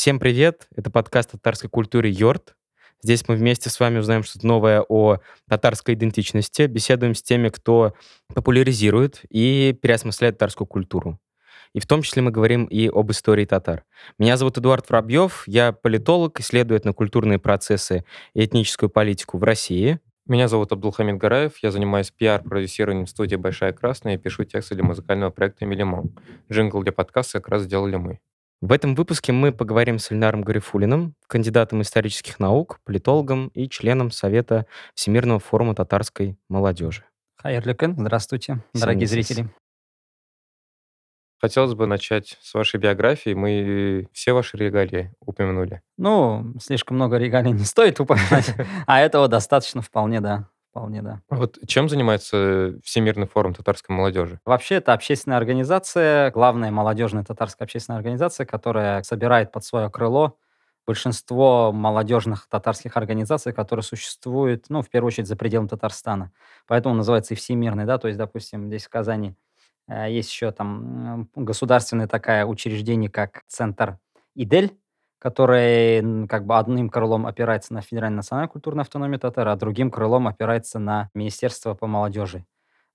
Всем привет! Это подкаст о татарской культуре «Йорт». Здесь мы вместе с вами узнаем что-то новое о татарской идентичности, беседуем с теми, кто популяризирует и переосмысляет татарскую культуру. И в том числе мы говорим и об истории татар. Меня зовут Эдуард Воробьев, я политолог, исследую этнокультурные процессы и этническую политику в России. Меня зовут Абдулхамид Гараев, я занимаюсь пиар-продюсированием студии «Большая Красная» и пишу тексты для музыкального проекта «Милимон». Джингл для подкаста как раз сделали мы. В этом выпуске мы поговорим с Ильнаром Гарифулиным, кандидатом исторических наук, политологом и членом Совета Всемирного форума татарской молодежи. Хәерле көн, здравствуйте, дорогие зрители. Хотелось бы начать с вашей биографии. Мы все ваши регалии упомянули. Ну, слишком много регалий не стоит упоминать, а этого достаточно вполне, да. Вполне, да. Вот чем занимается Всемирный форум татарской молодежи? Вообще, это общественная организация, главная молодежная татарская общественная организация, которая собирает под свое крыло большинство молодежных татарских организаций, которые существуют, ну, в первую очередь, за пределами Татарстана. Поэтому называется и всемирный, да, то есть, допустим, здесь в Казани Э, есть еще там государственное такое учреждение, как Центр Идель, который как бы одним крылом опирается на Федеральную национальную культурную автономию татар, а другим крылом опирается на Министерство по молодежи.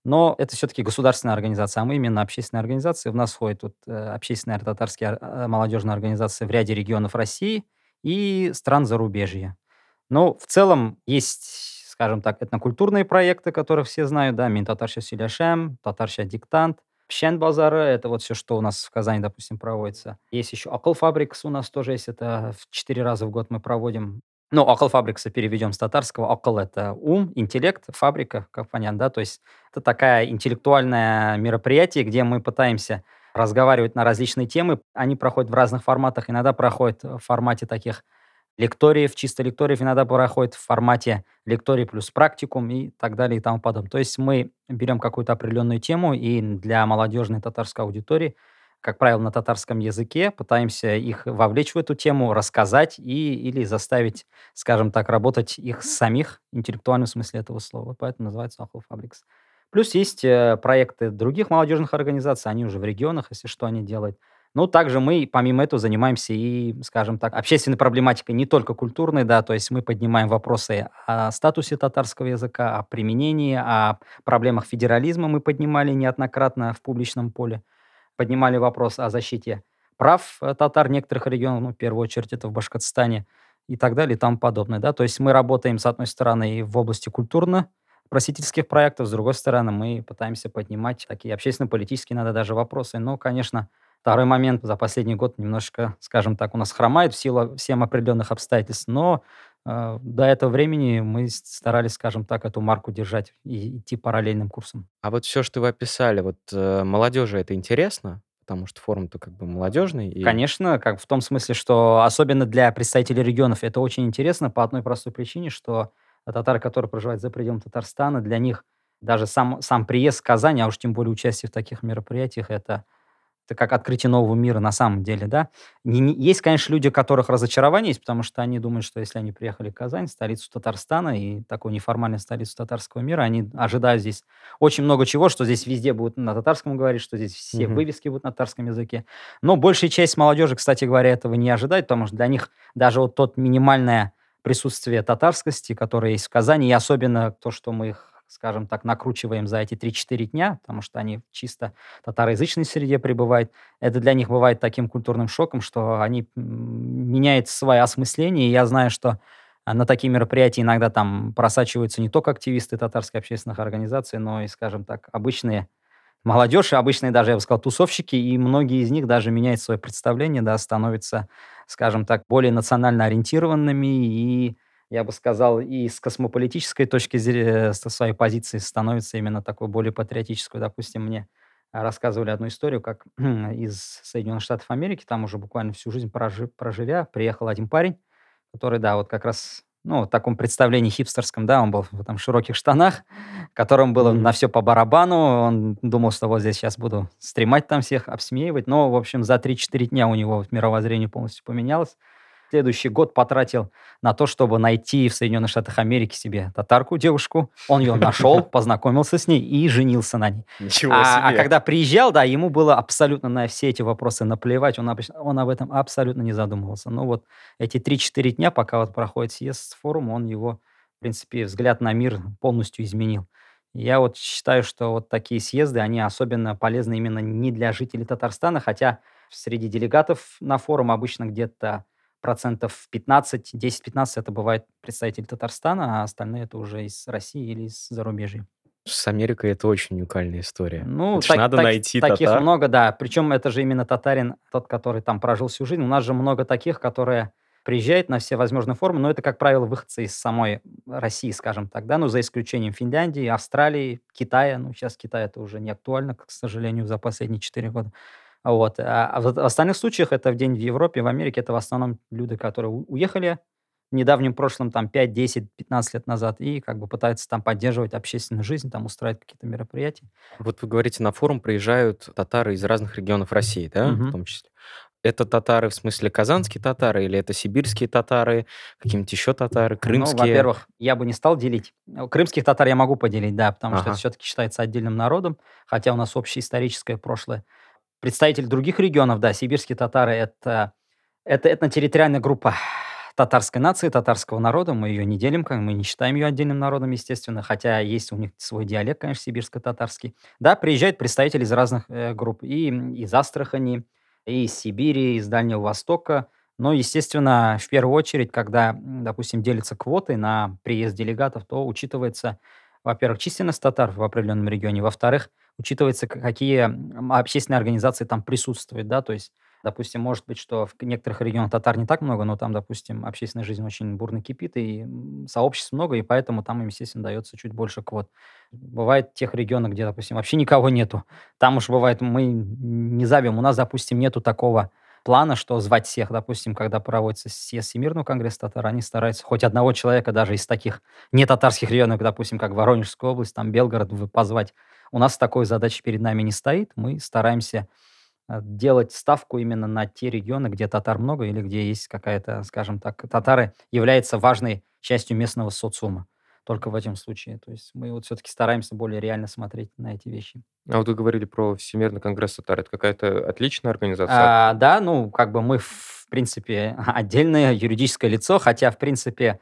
Но это все-таки государственная организация, а мы именно общественная организация. В нас входит вот, э, общественная татарская э, молодежная организация в ряде регионов России и стран зарубежья. Но в целом есть скажем так, этнокультурные проекты, которые все знают, да, Мин Татарша Силяшем, Татарша Диктант, Пщен базары, это вот все, что у нас в Казани, допустим, проводится. Есть еще Акл Фабрикс у нас тоже есть, это в четыре раза в год мы проводим. Ну, Акл Фабрикса переведем с татарского. Акл – это ум, интеллект, фабрика, как понятно, да, то есть это такое интеллектуальное мероприятие, где мы пытаемся разговаривать на различные темы. Они проходят в разных форматах. Иногда проходят в формате таких лекториев, чисто лекториев иногда проходит в формате лекторий плюс практикум и так далее и тому подобное. То есть мы берем какую-то определенную тему и для молодежной татарской аудитории, как правило, на татарском языке, пытаемся их вовлечь в эту тему, рассказать и, или заставить, скажем так, работать их самих, интеллектуальном смысле этого слова. Поэтому называется Ахл Фабрикс. Плюс есть э, проекты других молодежных организаций, они уже в регионах, если что они делают. Ну, также мы, помимо этого, занимаемся и, скажем так, общественной проблематикой, не только культурной, да, то есть мы поднимаем вопросы о статусе татарского языка, о применении, о проблемах федерализма мы поднимали неоднократно в публичном поле, поднимали вопрос о защите прав э, татар некоторых регионов, ну, в первую очередь это в Башкортостане и так далее и тому подобное, да, то есть мы работаем, с одной стороны, в области культурно, просительских проектов, с другой стороны, мы пытаемся поднимать такие общественно-политические, надо даже вопросы, но, конечно, Второй момент за последний год немножко, скажем так, у нас хромает в силу всем определенных обстоятельств, но э, до этого времени мы старались, скажем так, эту марку держать и идти параллельным курсом. А вот все, что вы описали, вот э, молодежи это интересно? Потому что форум-то как бы молодежный. И... Конечно, как в том смысле, что особенно для представителей регионов это очень интересно по одной простой причине, что татары, которые проживают за пределами Татарстана, для них даже сам, сам приезд в Казань, а уж тем более участие в таких мероприятиях, это это как открытие нового мира на самом деле, да. Не, не, есть, конечно, люди, у которых разочарование есть, потому что они думают, что если они приехали в Казань, столицу Татарстана и такую неформальную столицу татарского мира, они ожидают здесь очень много чего, что здесь везде будут на татарском говорить, что здесь все mm-hmm. вывески будут на татарском языке. Но большая часть молодежи, кстати говоря, этого не ожидает, потому что для них даже вот тот минимальное присутствие татарскости, которое есть в Казани, и особенно то, что мы их скажем так, накручиваем за эти 3-4 дня, потому что они чисто татароязычной среде пребывают, это для них бывает таким культурным шоком, что они меняют свое осмысление. И я знаю, что а, на такие мероприятия иногда там просачиваются не только активисты татарской общественных организаций, но и, скажем так, обычные молодежь, обычные даже, я бы сказал, тусовщики, и многие из них даже меняют свое представление, да, становятся, скажем так, более национально ориентированными и я бы сказал, и с космополитической точки зрения, со своей позиции становится именно такой более патриотической. Допустим, мне рассказывали одну историю, как из Соединенных Штатов Америки, там уже буквально всю жизнь прожи, проживя, приехал один парень, который, да, вот как раз, ну, в таком представлении хипстерском, да, он был в там широких штанах, которым было mm-hmm. на все по барабану, он думал, что вот здесь сейчас буду стремать там всех, обсмеивать, но, в общем, за 3-4 дня у него мировоззрение полностью поменялось, следующий год потратил на то, чтобы найти в Соединенных Штатах Америки себе татарку, девушку. Он ее нашел, познакомился с ней и женился на ней. Ничего А, а себе. когда приезжал, да, ему было абсолютно на все эти вопросы наплевать, он, обычно- он об этом абсолютно не задумывался. Ну вот эти 3-4 дня, пока вот проходит съезд с форума, он его, в принципе, взгляд на мир полностью изменил. Я вот считаю, что вот такие съезды, они особенно полезны именно не для жителей Татарстана, хотя среди делегатов на форум обычно где-то процентов 15, 10-15 это бывает представители Татарстана, а остальные это уже из России или из зарубежья. С Америкой это очень уникальная история. Ну, Это так- надо так- найти таких татар. много, да. Причем это же именно татарин, тот, который там прожил всю жизнь. У нас же много таких, которые приезжают на все возможные формы, но это, как правило, выходцы из самой России, скажем так, да, ну, за исключением Финляндии, Австралии, Китая. Ну, сейчас Китай это уже не актуально, к сожалению, за последние 4 года. Вот. А а в остальных случаях это в день в Европе, в Америке, это в основном люди, которые уехали в недавнем прошлом, там, 5, 10, 15 лет назад, и как бы пытаются там поддерживать общественную жизнь, там, устраивать какие-то мероприятия. Вот вы говорите, на форум приезжают татары из разных регионов России, да, Мгм. в том числе. Это татары в смысле казанские татары или это сибирские татары, какие-нибудь еще татары, Ну, крымские? во-первых, я бы не стал делить. Крымских татар я могу поделить, да, потому что Ага. это все-таки считается отдельным народом, хотя у нас общее историческое прошлое. Представители других регионов, да, сибирские татары это, это этнотерриториальная группа татарской нации, татарского народа. Мы ее не делим, как мы не считаем ее отдельным народом, естественно, хотя есть у них свой диалект, конечно, сибирско-татарский. Да, приезжают представители из разных э, групп, и из Астрахани, и из Сибири, из Дальнего Востока. Но, естественно, в первую очередь, когда, допустим, делятся квоты на приезд делегатов, то учитывается, во-первых, численность татар в определенном регионе, во-вторых, учитывается, какие общественные организации там присутствуют, да, то есть, допустим, может быть, что в некоторых регионах татар не так много, но там, допустим, общественная жизнь очень бурно кипит, и сообществ много, и поэтому там им, естественно, дается чуть больше квот. Бывает тех регионах, где, допустим, вообще никого нету. Там уж бывает, мы не зовем. У нас, допустим, нету такого плана, что звать всех. Допустим, когда проводится съезд Всемирного конгресса татар, они стараются хоть одного человека даже из таких не татарских районов, допустим, как Воронежская область, там Белгород, позвать. У нас такой задачи перед нами не стоит. Мы стараемся э, делать ставку именно на те регионы, где татар много или где есть какая-то, скажем так, татары являются важной частью местного социума. Только в этом случае. То есть мы вот все-таки стараемся более реально смотреть на эти вещи. А вот вы говорили про Всемирный конгресс татар. Это какая-то отличная организация? А, да, ну, как бы мы, в принципе, отдельное юридическое лицо, хотя, в принципе,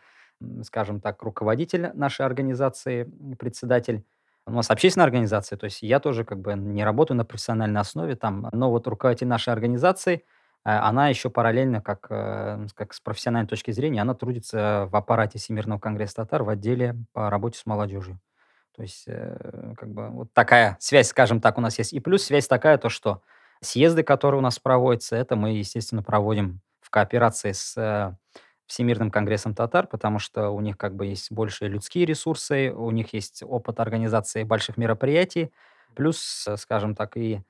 скажем так, руководитель нашей организации, председатель, у нас общественная организация, то есть я тоже как бы не работаю на профессиональной основе там, но вот руководитель нашей организации, она еще параллельно, как, э, с- как с профессиональной точки зрения, она трудится в аппарате Всемирного конгресса татар в отделе по работе с молодежью. То есть, э, как бы вот такая связь, скажем так, у нас есть. И плюс связь такая, то что съезды, которые у нас проводятся, это мы, естественно, проводим в кооперации с э, Всемирным конгрессом татар, потому что у них как бы есть больше людские ресурсы, у них есть опыт организации больших мероприятий, плюс, э, скажем так, и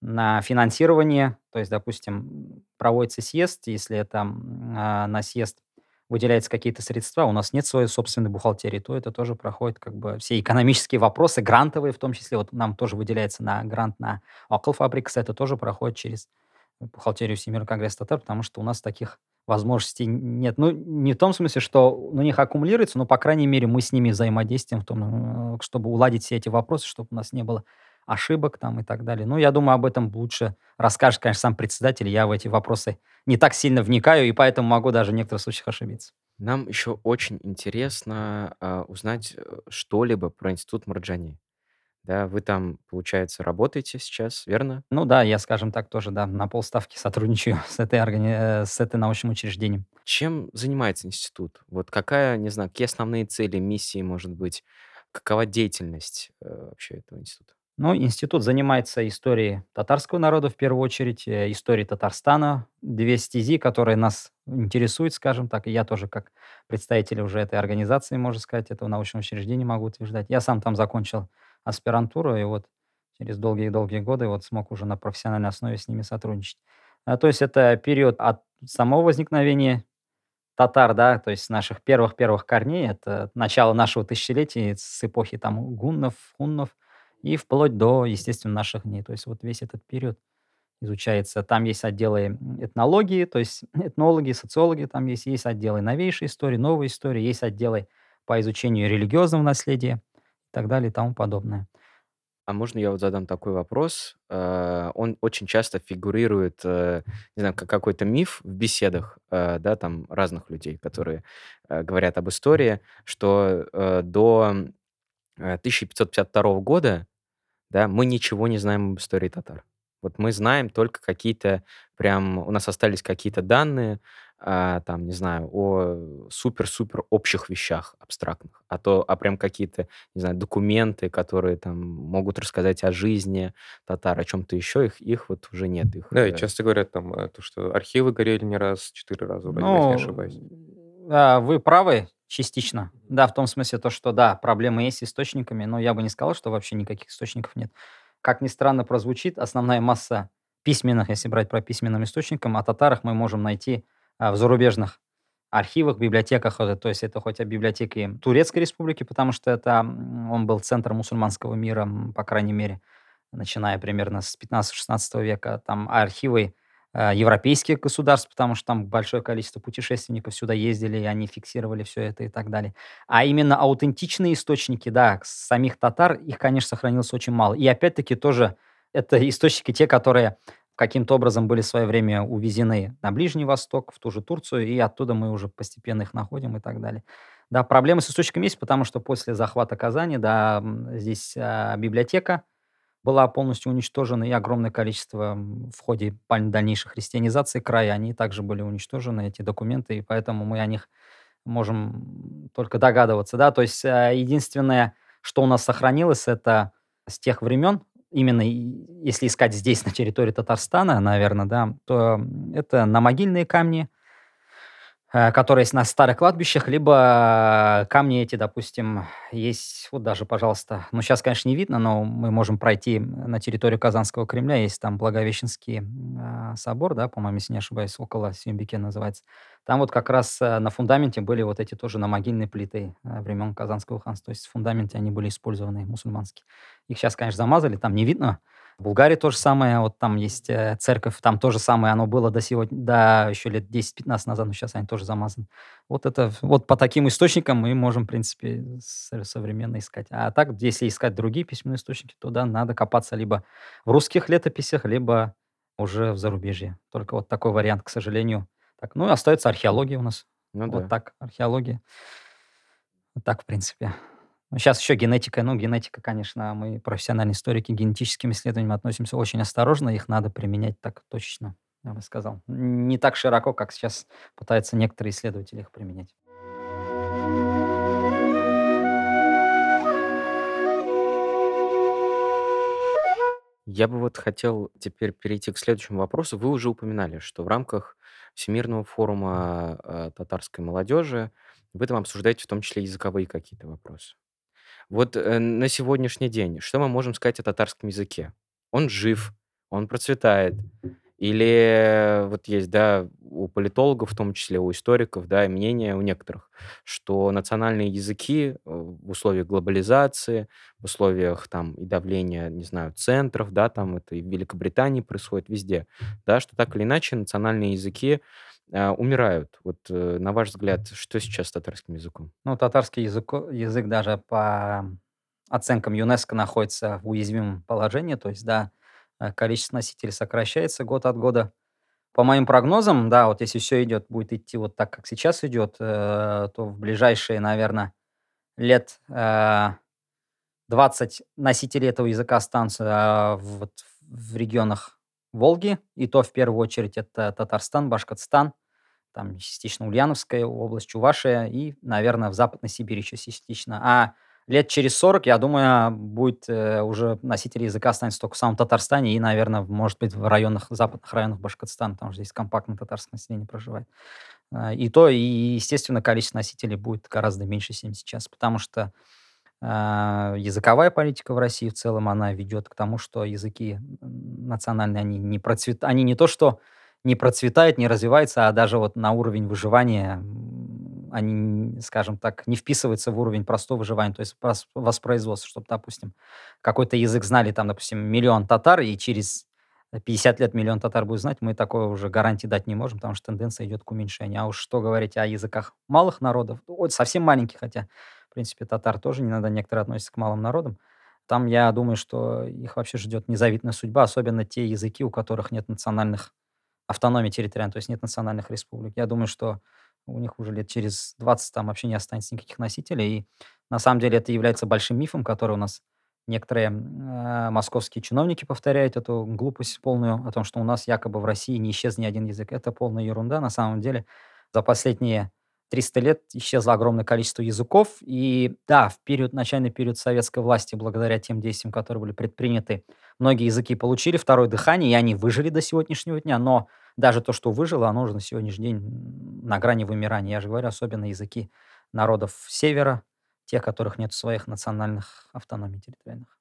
на финансирование, то есть, допустим, проводится съезд, если это а, на съезд выделяются какие-то средства, у нас нет своей собственной бухгалтерии, то это тоже проходит как бы все экономические вопросы, грантовые в том числе. Вот нам тоже выделяется на грант на Окл Фабрикс, это тоже проходит через бухгалтерию Всемирного конгресса татар, потому что у нас таких возможностей нет. Ну, не в том смысле, что на них аккумулируется, но, по крайней мере, мы с ними взаимодействуем, в том, э, чтобы уладить все эти вопросы, чтобы у нас не было ошибок там и так далее. Ну, я думаю, об этом лучше расскажет, конечно, сам председатель. Я в эти вопросы не так сильно вникаю, и поэтому могу даже в некоторых случаях ошибиться. Нам еще очень интересно а, узнать э, что-либо про институт Марджани. Да, вы там, получается, работаете сейчас, верно? Ну да, я, скажем так, тоже да, на полставки сотрудничаю с этой, органи- э, с этой научным учреждением. Чем занимается институт? Вот какая, не знаю, какие основные цели, миссии, может быть, какова деятельность э, вообще этого института? Ну, институт занимается историей татарского народа в первую очередь, э, историей Татарстана, две стези, которые нас интересуют, скажем так, и я тоже как представитель уже этой организации, можно сказать, этого научного учреждения могу утверждать. Я сам там закончил аспирантуру, и вот через долгие-долгие годы вот смог уже на профессиональной основе с ними сотрудничать. А, То есть это период от самого возникновения татар, да, то есть наших первых-первых корней, это начало нашего тысячелетия с эпохи там гуннов, хуннов, и вплоть до, естественно, наших дней. То есть вот весь этот период. изучается. Там есть отделы этнологии, то есть этнологи, социологи, там есть, есть отделы новейшей истории, новой истории, есть отделы по изучению религиозного наследия и так далее и тому подобное. А можно я вот задам такой вопрос? Э, Он очень часто фигурирует, э, не знаю, как какой-то миф в беседах, э, да, там разных людей, которые говорят об истории, что до э, 1552 года, да, мы ничего не знаем об истории татар. Вот мы знаем только какие-то прям, у нас остались какие-то данные, а, там, не знаю, о супер-супер общих вещах абстрактных, а то, а прям какие-то, не знаю, документы, которые там могут рассказать о жизни татар, о чем-то еще, их, их вот уже нет. Их, Да, и э, часто говорят там, э, то, что архивы горели не раз, четыре раза, вроде бы, если не Ну, ошибаюсь. а, вы правы частично. Да, в том смысле то, что да, проблемы есть с источниками, но я бы не сказал, что вообще никаких источников нет. Как ни странно прозвучит, основная масса письменных, если брать про письменным источникам, о татарах мы можем найти а, в зарубежных архивах, библиотеках, то есть это хоть о библиотеке Турецкой республики, потому что это он был центром мусульманского мира, по крайней мере, начиная примерно с 15-16 века, там архивы европейских государств, потому что там большое количество путешественников сюда ездили, и они фиксировали все это и так далее. А именно аутентичные источники, да, самих татар, их, конечно, сохранилось очень мало. И опять-таки тоже это источники те, которые каким-то образом были в свое время увезены на Ближний Восток, в ту же Турцию, и оттуда мы уже постепенно их находим и так далее. Да, проблемы с источниками есть, потому что после захвата Казани, да, здесь а, библиотека была полностью уничтожена, и огромное количество в ходе дальнейшей христианизации края, они также были уничтожены, эти документы, и поэтому мы о них можем только догадываться, да, то есть а, единственное, что у нас сохранилось, это с тех времен, именно если искать здесь, на территории Татарстана, наверное, да, то это на могильные камни, э, которые есть на старых кладбищах, либо камни эти, допустим, есть, вот даже, пожалуйста, ну, сейчас, конечно, не видно, но мы можем пройти на территорию Казанского Кремля, есть там Благовещенский а, собор, да, по-моему, если не ошибаюсь, около Сюмбике называется. Там вот как раз э, на фундаменте были вот эти тоже намогильные плиты э, времен Казанского ханства, то есть в фундаменте они были использованы мусульманские. Их сейчас, конечно, замазали, там не видно, в Булгарии то же самое, вот там есть э, церковь, там то же самое, оно было до сегодня, до еще лет 10-15 назад, но сейчас они тоже замазаны. Вот это, вот по таким источникам мы можем, в принципе, с- современно искать. А так, если искать другие письменные источники, то да, надо копаться либо в русских летописях, либо уже в зарубежье. Только вот такой вариант, к сожалению. Так, ну и остается археология у нас. Ну вот да. так, археология. Вот так, в принципе. Ну, сейчас еще генетика. Ну, генетика, конечно, мы профессиональные историки, к генетическим исследованиям относимся очень осторожно. Их надо применять так точечно, я бы сказал. Не так широко, как сейчас пытаются некоторые исследователи их применять. Я бы вот хотел теперь перейти к следующему вопросу. Вы уже упоминали, что в рамках Всемирного форума э, татарской молодежи вы там обсуждаете в том числе языковые какие-то вопросы. Вот э, на сегодняшний день что мы можем сказать о татарском языке? Он жив, он процветает, или вот есть, да, у политологов, в том числе у историков, да, мнение у некоторых, что национальные языки э, в условиях глобализации, в условиях там и давления, не знаю, центров, да, там это и в Великобритании происходит, везде, да, что так или иначе национальные языки э, умирают. Вот э, на ваш взгляд, что сейчас с татарским языком? Ну, татарский язык, язык даже по оценкам ЮНЕСКО находится в уязвимом положении, то есть, да, э, количество носителей сокращается год от года. По моим прогнозам, да, вот если все идет, будет идти вот так, как сейчас идет, э, то в ближайшие, наверное, лет э, 20 носителей этого языка останутся э, в- вот в регионах Волги, и то в первую очередь это Татарстан, Башкортостан, там частично Ульяновская область, Чувашия и, наверное, в Западной Сибири еще частично. А лет через 40, я думаю, будет э, уже носитель языка останется только в самом Татарстане и, наверное, может быть, в районах, западных районах Башкортостана, потому что здесь компактное татарское население проживает. А, И то, и, естественно, количество носителей будет гораздо меньше, чем сейчас, потому что а, языковая политика в России в целом, она ведет к тому, что языки национальные, они не процветают, они не то, что не процветают, не развиваются, а даже вот на уровень выживания они, скажем так, не вписываются в уровень простого выживания, то есть воспроизводства, чтобы, допустим, какой-то язык знали, там, допустим, миллион татар, и через 50 лет миллион татар будет знать, мы такое уже гарантии дать не можем, потому что тенденция идет к уменьшению. А уж что говорить о языках малых народов, вот совсем маленьких, хотя, в принципе, татар тоже не надо, некоторые относятся к малым народам. Там, я думаю, что их вообще ждет незавидная судьба, особенно те языки, у которых нет национальных автономии территориальной, то есть нет национальных республик. Я думаю, что у них уже лет через 20 там вообще не останется никаких носителей. И на самом деле это является большим мифом, который у нас некоторые э, московские чиновники повторяют эту глупость полную о том, что у нас якобы в России не исчез ни один язык. Это полная ерунда. На самом деле за последние 300 лет исчезло огромное количество языков. И да, в период, начальный период советской власти, благодаря тем действиям, которые были предприняты, многие языки получили второе дыхание, и они выжили до сегодняшнего дня. Но даже то, что выжило, оно уже на сегодняшний день на грани вымирания. Я же говорю, особенно языки народов севера, тех, которых нет своих национальных автономий территориальных.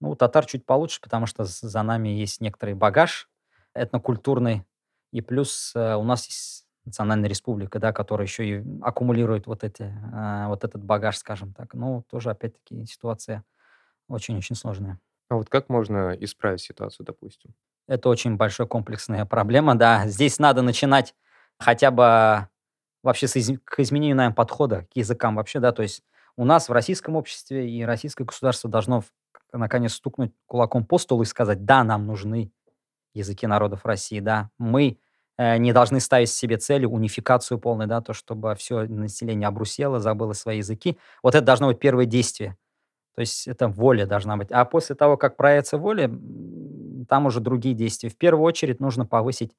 Ну, у татар чуть получше, потому что за нами есть некоторый багаж этнокультурный, и плюс э, у нас есть национальная республика, да, которая еще и аккумулирует вот, эти, э, вот этот багаж, скажем так. Ну, тоже, опять-таки, ситуация очень-очень сложная. А вот как можно исправить ситуацию, допустим? Это очень большая комплексная проблема, да. Здесь надо начинать хотя бы вообще с из... к изменению, наверное, подхода к языкам вообще, да, то есть у нас в российском обществе и российское государство должно наконец стукнуть кулаком по столу и сказать, да, нам нужны языки народов России, да, мы не должны ставить себе цели унификацию полной, да, то, чтобы все население обрусело, забыло свои языки. Вот это должно быть первое действие. То есть это воля должна быть. А после того, как проявится воля, там уже другие действия. В первую очередь нужно повысить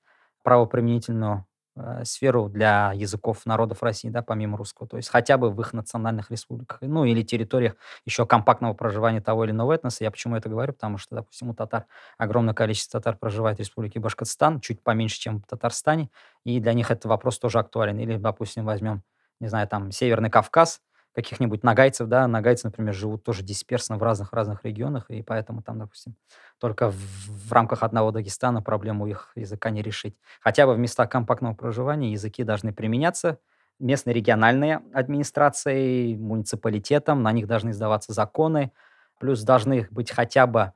правоприменительную э, сферу для языков народов России, да, помимо русского, то есть хотя бы в их национальных республиках, ну или территориях еще компактного проживания того или иного этноса. Я почему это говорю? Потому что, допустим, у татар огромное количество татар проживает в республике Башкортостан, чуть поменьше, чем в Татарстане, и для них этот вопрос тоже актуален. Или, допустим, возьмем, не знаю, там, Северный Кавказ, каких-нибудь нагайцев, да, нагайцы, например, живут тоже дисперсно в разных-разных регионах, и поэтому там, допустим, только в, в рамках одного Дагестана проблему их языка не решить. Хотя бы в местах компактного проживания языки должны применяться местной региональной администрацией, муниципалитетом, на них должны издаваться законы, плюс должны быть хотя бы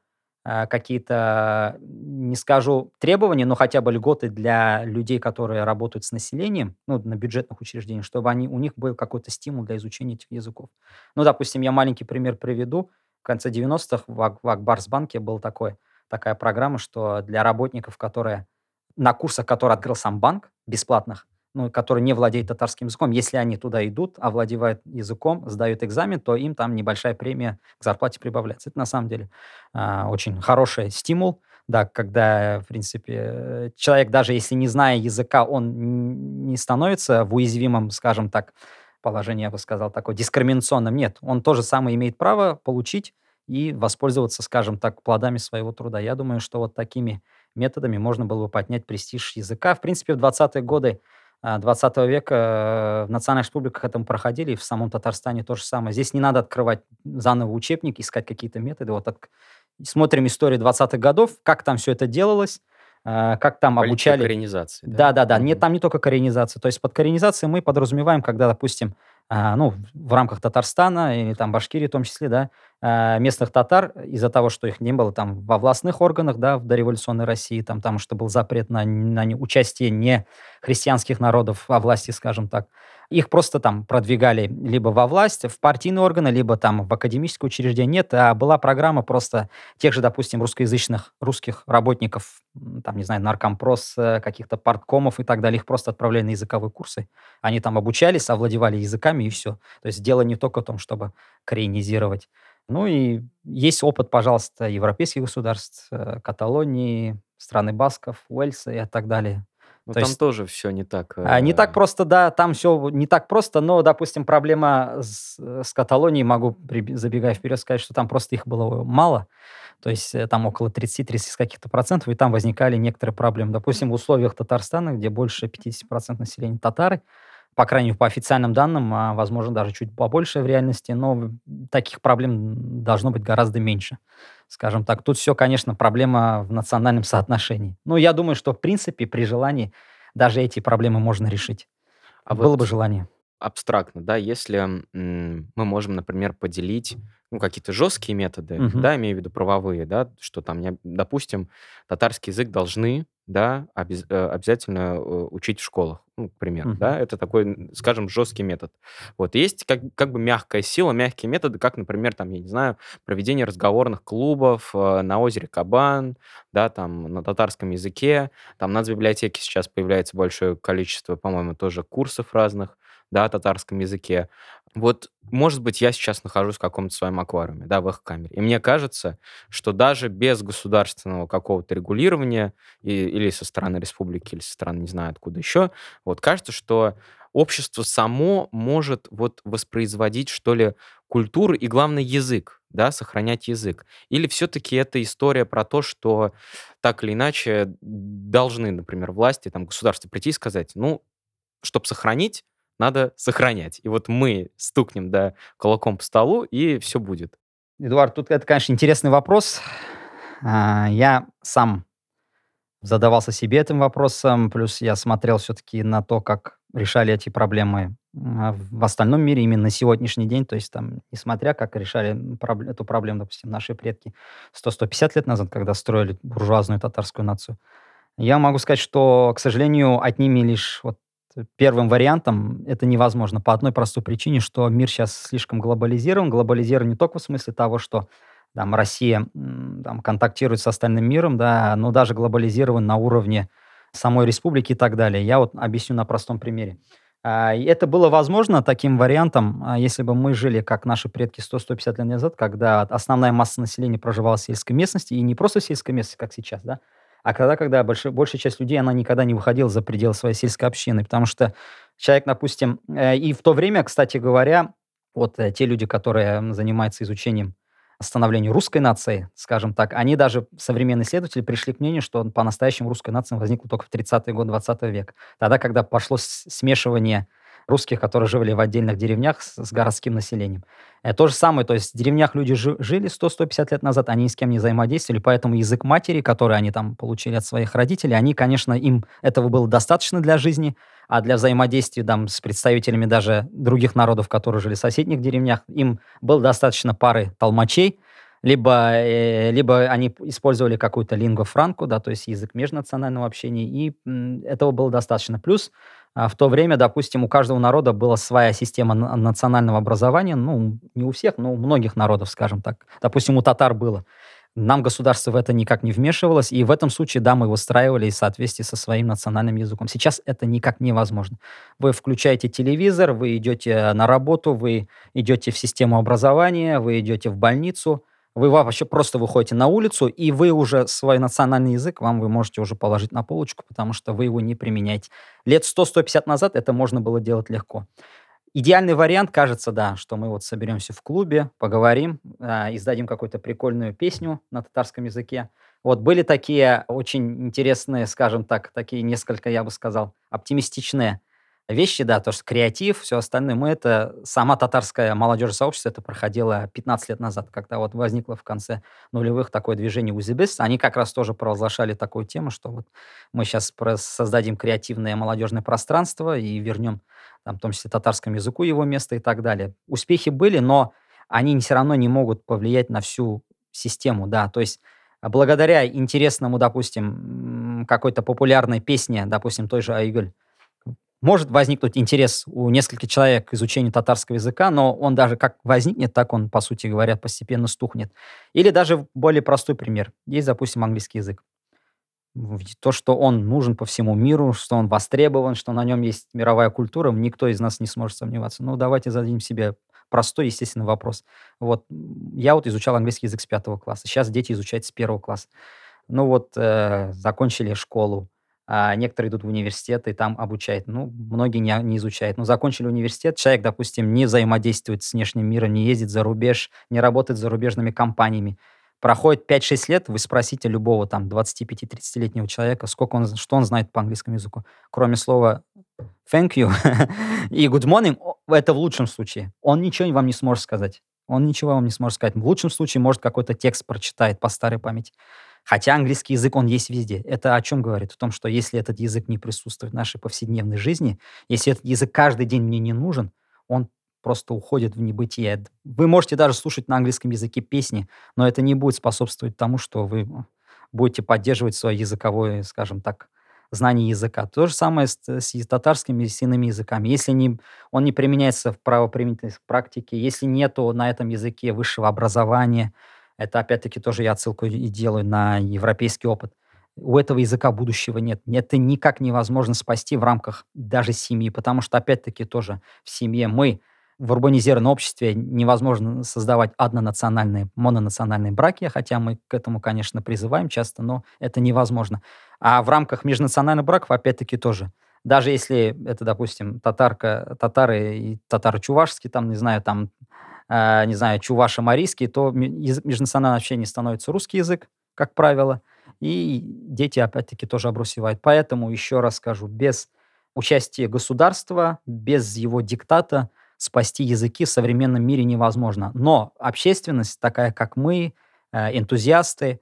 какие-то, не скажу требования, но хотя бы льготы для людей, которые работают с населением, ну, на бюджетных учреждениях, чтобы они, у них был какой-то стимул для изучения этих языков. Ну, допустим, я маленький пример приведу. В конце 90-х в, в Акбарсбанке была такая программа, что для работников, которые на курсах, которые открыл сам банк, бесплатных, ну, которые не владеют татарским языком, если они туда идут, овладевают языком, сдают экзамен, то им там небольшая премия к зарплате прибавляется. Это на самом деле э, очень хороший стимул, да, когда, в принципе, человек, даже если не зная языка, он не становится в уязвимом, скажем так, положении, я бы сказал, такой дискриминационным. Нет, он тоже самое имеет право получить и воспользоваться, скажем так, плодами своего труда. Я думаю, что вот такими методами можно было бы поднять престиж языка. В принципе, в 20-е годы 20 века э, в национальных республиках этому проходили, и в самом Татарстане то же самое. Здесь не надо открывать заново учебник, искать какие-то методы. Вот так, смотрим историю 20-х годов, как там все это делалось, э, как там Политика обучали... коренизации. Да, да, да. Mm-hmm. Нет, там не только коренизация. То есть под коренизацией мы подразумеваем, когда, допустим, а, ну, в рамках Татарстана или там Башкирии в том числе, да, а, местных татар из-за того, что их не было там во властных органах, да, в дореволюционной России, там, там что был запрет на, на участие не христианских народов во власти, скажем так, их просто там продвигали либо во власть, в партийные органы, либо там в академическое учреждение. Нет, а была программа просто тех же, допустим, русскоязычных русских работников, там, не знаю, наркомпрос, э, каких-то парткомов и так далее. Их просто отправляли на языковые курсы. Они там обучались, овладевали языками и все. То есть дело не только в том, чтобы коренизировать. Ну и есть опыт, пожалуйста, европейских государств, э, Каталонии, страны Басков, Уэльса и так далее. Ну, там есть, тоже все не так. А, не так э, просто, да, там все не так просто, но, допустим, проблема с, с Каталонией, могу, забегая вперед, сказать, что там просто их было мало, то есть э, там около 30-30 каких-то процентов, и там возникали некоторые проблемы. Допустим, в условиях Татарстана, где больше 50% населения татары, по крайней мере, по официальным данным, а, возможно, даже чуть побольше в реальности, но таких проблем должно быть гораздо меньше. Скажем так, тут все, конечно, проблема в национальном соотношении. Но я думаю, что, в принципе, при желании даже эти проблемы можно решить. А Было вот бы желание. Абстрактно, да, если м, мы можем, например, поделить ну, какие-то жесткие методы, Мгм. да, имею в виду правовые, да, что там, не об- допустим, татарский язык должны, да, обяз- э, обязательно э, учить в школах, ну, к примеру, Мгм. да, это такой, н- скажем, жесткий метод. Вот, есть как, как бы мягкая сила, мягкие методы, как, например, там, я не знаю, проведение разговорных клубов э, на озере Кабан, да, там, на татарском языке, там, на библиотеке сейчас появляется большое количество, по-моему, тоже курсов разных, да, татарском языке. Вот, может быть, я сейчас нахожусь в каком-то своем аквариуме, да, в их камере. И мне кажется, что даже без государственного какого-то регулирования и- или со стороны республики, или со стороны, не знаю, откуда еще, вот кажется, что общество само может вот воспроизводить, что ли, культуру и, главное, язык, да, сохранять язык. Или все-таки это история про то, что так или иначе должны, например, власти, там, государство прийти и сказать, ну, чтобы сохранить, надо сохранять. И вот мы стукнем, да, кулаком по столу, и все будет. Эдуард, тут это, конечно, интересный вопрос. А, Я сам задавался себе этим вопросом, плюс я смотрел все-таки на то, как решали эти проблемы а, в остальном мире именно сегодняшний день, то есть там, несмотря как решали эту проблему, допустим, наши предки 100-150 лет назад, когда строили буржуазную татарскую нацию, я могу сказать, что, к сожалению, одними лишь вот первым вариантом это невозможно по одной простой причине, что мир сейчас слишком глобализирован. Глобализирован не только в смысле того, что там Россия там, контактирует с остальным миром, да, но даже глобализирован на уровне самой республики и так далее. Я вот объясню на простом примере. А, Это было возможно таким вариантом, а, если бы мы жили, как наши предки 100-150 лет назад, когда основная масса населения проживала в сельской местности, и не просто в сельской местности, как сейчас, да, а когда, когда больш- большая часть людей, она никогда не выходила за пределы своей сельской общины, потому что человек, допустим, э, и в то время, кстати говоря, вот э, те люди, которые занимаются изучением становлению русской нации, скажем так, они даже, современные исследователи, пришли к мнению, что по-настоящему русская нация возникла только в 30-е годы 20 века. Тогда, когда пошло смешивание русских, которые жили в отдельных деревнях с, с городским населением. Э, То же самое, то есть в деревнях люди жи- жили 100-150 лет назад, они ни с кем не взаимодействовали, поэтому язык матери, который они там получили от своих родителей, они, конечно, им этого было достаточно для жизни, а для взаимодействия там, с представителями даже других народов, которые жили в соседних деревнях, им было достаточно пары толмачей, либо, э, либо они использовали какую-то лингва франку, да, то есть язык межнационального общения, и м, этого было достаточно. Плюс в то время, допустим, у каждого народа была своя система на- национального образования, ну, не у всех, но у многих народов, скажем так. Допустим, у татар было. Нам государство в это никак не вмешивалось, и в этом случае, да, мы выстраивали в соответствии со своим национальным языком. Сейчас это никак невозможно. Вы включаете телевизор, вы идете на работу, вы идете в систему образования, вы идете в больницу, вы вообще просто выходите на улицу, и вы уже свой национальный язык, вам вы можете уже положить на полочку, потому что вы его не применяете. Лет 100-150 назад это можно было делать легко. Идеальный вариант, кажется, да, что мы вот соберемся в клубе, поговорим, а, издадим какую-то прикольную песню на татарском языке. Вот были такие очень интересные, скажем так, такие несколько, я бы сказал, оптимистичные вещи, да, то, что креатив, все остальное. Мы это, сама татарская молодежь сообщество это проходило 15 лет назад, когда вот возникло в конце нулевых такое движение УЗИБИС. Они как раз тоже провозглашали такую тему, что вот мы сейчас создадим креативное молодежное пространство и вернем, там, в том числе, татарскому языку его место и так далее. Успехи были, но они все равно не могут повлиять на всю систему, да, то есть а благодаря интересному, допустим, какой-то популярной песне, допустим, той же Айгуль, может возникнуть интерес у нескольких человек к изучению татарского языка, но он даже как возникнет, так он, по сути говоря, постепенно стухнет. Или даже более простой пример. Есть, допустим, английский язык. То, что он нужен по всему миру, что он востребован, что на нем есть мировая культура, никто из нас не сможет сомневаться. Ну, давайте зададим себе простой, естественный вопрос. Вот я вот изучал английский язык с пятого класса. Сейчас дети изучают с первого класса. Ну вот, э, закончили школу, а некоторые идут в университет и там обучают. Ну, многие не, не изучают. Но закончили университет, человек, допустим, не взаимодействует с внешним миром, не ездит за рубеж, не работает с зарубежными компаниями. Проходит 5-6 лет, вы спросите любого там 25-30-летнего человека, сколько он, что он знает по английскому языку. Кроме слова thank you и good morning, это в лучшем случае. Он ничего вам не сможет сказать. Он ничего вам не сможет сказать. В лучшем случае, может, какой-то текст прочитает по старой памяти. Хотя английский язык, он есть везде. Это о чем говорит? В том, что если этот язык не присутствует в нашей повседневной жизни, если этот язык каждый день мне не нужен, он просто уходит в небытие. Вы можете даже слушать на английском языке песни, но это не будет способствовать тому, что вы будете поддерживать свое языковое, скажем так, знание языка. То же самое с, с татарскими и с иными языками. Если не, он не применяется в правоприменительной практике, если нету на этом языке высшего образования, это опять-таки тоже я отсылку и делаю на европейский опыт. У этого языка будущего нет. Это никак невозможно спасти в рамках даже семьи, потому что опять-таки тоже в семье мы в урбанизированном обществе невозможно создавать однонациональные, мононациональные браки, хотя мы к этому, конечно, призываем часто, но это невозможно. А в рамках межнациональных браков, опять-таки, тоже. Даже если это, допустим, татарка, татары и татаро-чувашские, там, не знаю, там, э, не знаю, чуваши-марийские, то язык межнационального общения становится русский язык, как правило, и дети, опять-таки, тоже обрусевают. Поэтому, еще раз скажу, без участия государства, без его диктата спасти языки в современном мире невозможно. Но общественность, такая как мы, э, энтузиасты,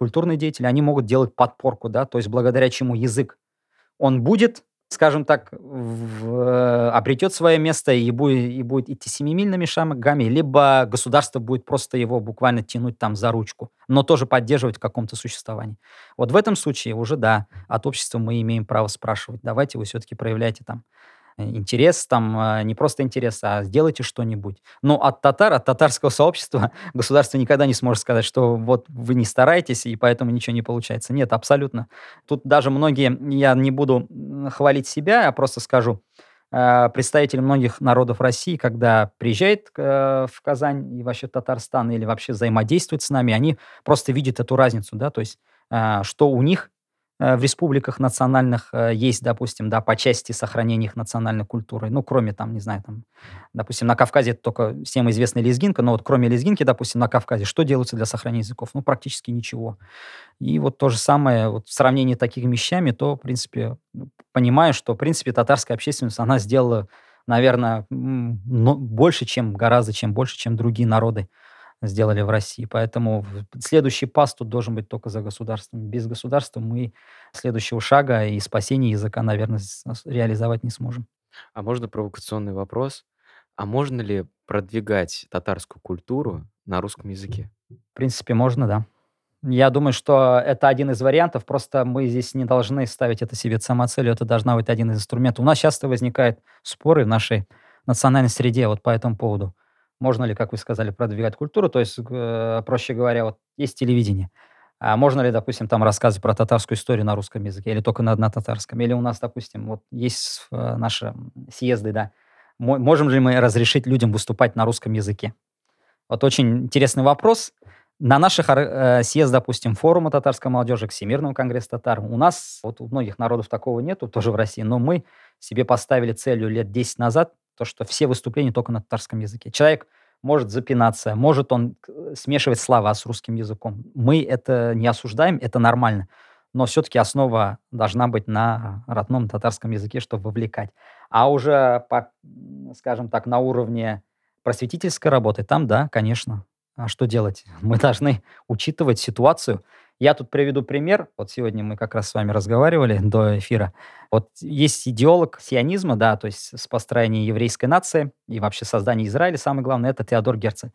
культурные деятели, они могут делать подпорку, да, то есть благодаря чему язык, он будет, скажем так, в, э, обретет свое место и будет, и будет идти семимильными шагами, либо государство будет просто его буквально тянуть там за ручку, но тоже поддерживать в каком-то существовании. Вот в этом случае уже, да, от общества мы имеем право спрашивать, давайте вы все-таки проявляйте там интерес, там а, не просто интерес, а сделайте что-нибудь. Но от татар, от татарского сообщества государство никогда не сможет сказать, что вот вы не стараетесь, и поэтому ничего не получается. Нет, абсолютно. Тут даже многие, я не буду хвалить себя, я просто скажу, а, представители многих народов России, когда приезжает э, в Казань и вообще Татарстан или вообще взаимодействует с нами, они просто видят эту разницу, да, то есть а, что у них в республиках национальных э, есть, допустим, да, по части сохранения их национальной культуры. Ну, кроме там, не знаю, там, допустим, на Кавказе это только всем известная лезгинка, но вот кроме лезгинки, допустим, на Кавказе, что делается для сохранения языков? Ну, практически ничего. И вот то же самое, вот в сравнении таких вещами, то, в принципе, ну, понимаю, что, в принципе, татарская общественность, она сделала, наверное, больше, чем, гораздо, чем больше, чем другие народы сделали в России. Поэтому следующий пас тут должен быть только за государством. Без государства мы следующего шага и спасения языка, наверное, реализовать не сможем. А можно провокационный вопрос? А можно ли продвигать татарскую культуру на русском языке? В принципе, можно, да. Я думаю, что это один из вариантов, просто мы здесь не должны ставить это себе самоцелью, это должна быть один из инструментов. У нас часто возникают споры в нашей национальной среде вот по этому поводу. Можно ли, как вы сказали, продвигать культуру? То есть, э, проще говоря, вот есть телевидение. А можно ли, допустим, там рассказывать про татарскую историю на русском языке или только на, на татарском? Или у нас, допустим, вот есть э, наши съезды, да. Можем ли мы разрешить людям выступать на русском языке? Вот очень интересный вопрос. На наших э, съездах, допустим, форума татарской молодежи, Всемирного конгресса татар, у нас, вот у многих народов такого нету, тоже в России, но мы себе поставили целью лет 10 назад то, что все выступления только на татарском языке. Человек может запинаться, может он э, смешивать слова с русским языком. Мы это не осуждаем, это нормально. Но все-таки основа должна быть на родном татарском языке, чтобы вовлекать. А уже, по, скажем так, на уровне просветительской работы, там, да, конечно. А что делать? Мы должны учитывать ситуацию. Я тут приведу пример. Вот сегодня мы как раз с вами разговаривали до эфира. Вот есть идеолог сионизма, да, то есть с построением еврейской нации и вообще создания Израиля, самое главное, это Теодор Герцель.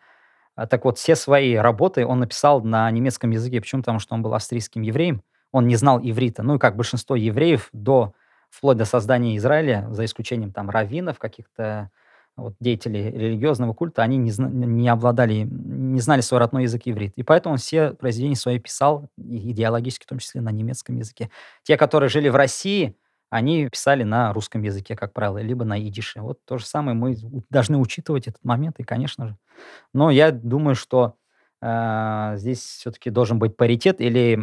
А так вот, все свои работы он написал на немецком языке. Почему? Потому что он был австрийским евреем. Он не знал иврита. Ну и как большинство евреев до, вплоть до создания Израиля, за исключением там раввинов, каких-то вот, деятели религиозного культа, они не, не обладали, не знали свой родной язык иврит. И поэтому он все произведения свои писал, идеологически в том числе на немецком языке. Те, которые жили в России, они писали на русском языке, как правило, либо на идише. Вот то же самое мы должны учитывать этот момент, и, конечно же. Но я думаю, что э, здесь все-таки должен быть паритет или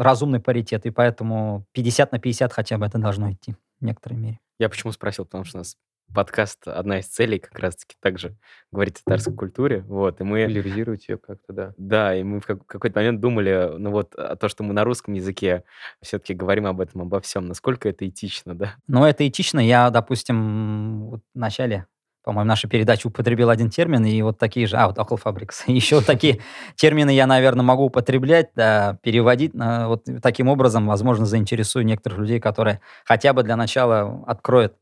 разумный паритет, и поэтому 50 на 50 хотя бы это должно идти в некоторой мере. Я почему спросил, потому что у нас подкаст, одна из целей как раз-таки также говорить о татарской культуре, вот, и мы... Популяризировать ее как-то, да. Да, и мы в какой-то момент думали, ну вот, а то, что мы на русском языке все-таки говорим об этом, обо всем, насколько это этично, да? Ну, это этично. Я, допустим, вот в начале по-моему, наша передача употребила один термин, и вот такие же, а, вот около фабрикс. Еще такие термины я, наверное, могу употреблять, да, переводить. Вот таким образом, возможно, заинтересую некоторых людей, которые хотя бы для начала откроют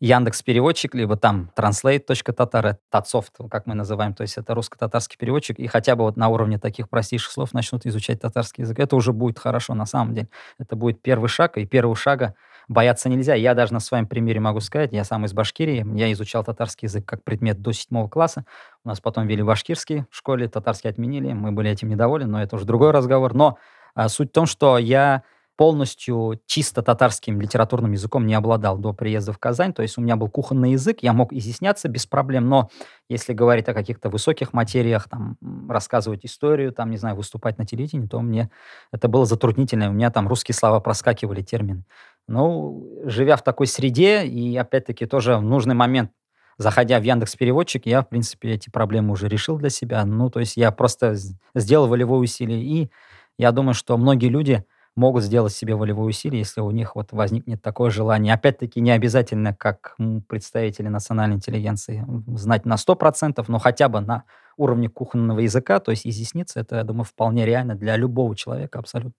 Яндекс переводчик, либо там translate.tatar, татсофт, как мы называем, то есть это русско-татарский переводчик, и хотя бы вот на уровне таких простейших слов начнут изучать татарский язык, это уже будет хорошо на самом деле. Это будет первый шаг, и первого шага бояться нельзя. Я даже на своем примере могу сказать, я сам из Башкирии, я изучал татарский язык как предмет до седьмого класса, у нас потом вели башкирский в школе, татарский отменили, мы были этим недовольны, но это уже другой разговор. Но а, суть в том, что я полностью чисто татарским литературным языком не обладал до приезда в Казань. То есть у меня был кухонный язык, я мог изъясняться без проблем, но если говорить о каких-то высоких материях, там, рассказывать историю, там, не знаю, выступать на телевидении, то мне это было затруднительно. У меня там русские слова проскакивали, термины. Ну, живя в такой среде, и опять-таки тоже в нужный момент заходя в Яндекс Переводчик, я, в принципе, эти проблемы уже решил для себя. Ну, то есть я просто сделал волевое усилие. И я думаю, что многие люди могут сделать себе волевое усилие, если у них вот возникнет такое желание. Опять-таки, не обязательно, как представители национальной интеллигенции, знать на 100%, но хотя бы на уровне кухонного языка, то есть изъясниться, это, я думаю, вполне реально для любого человека абсолютно.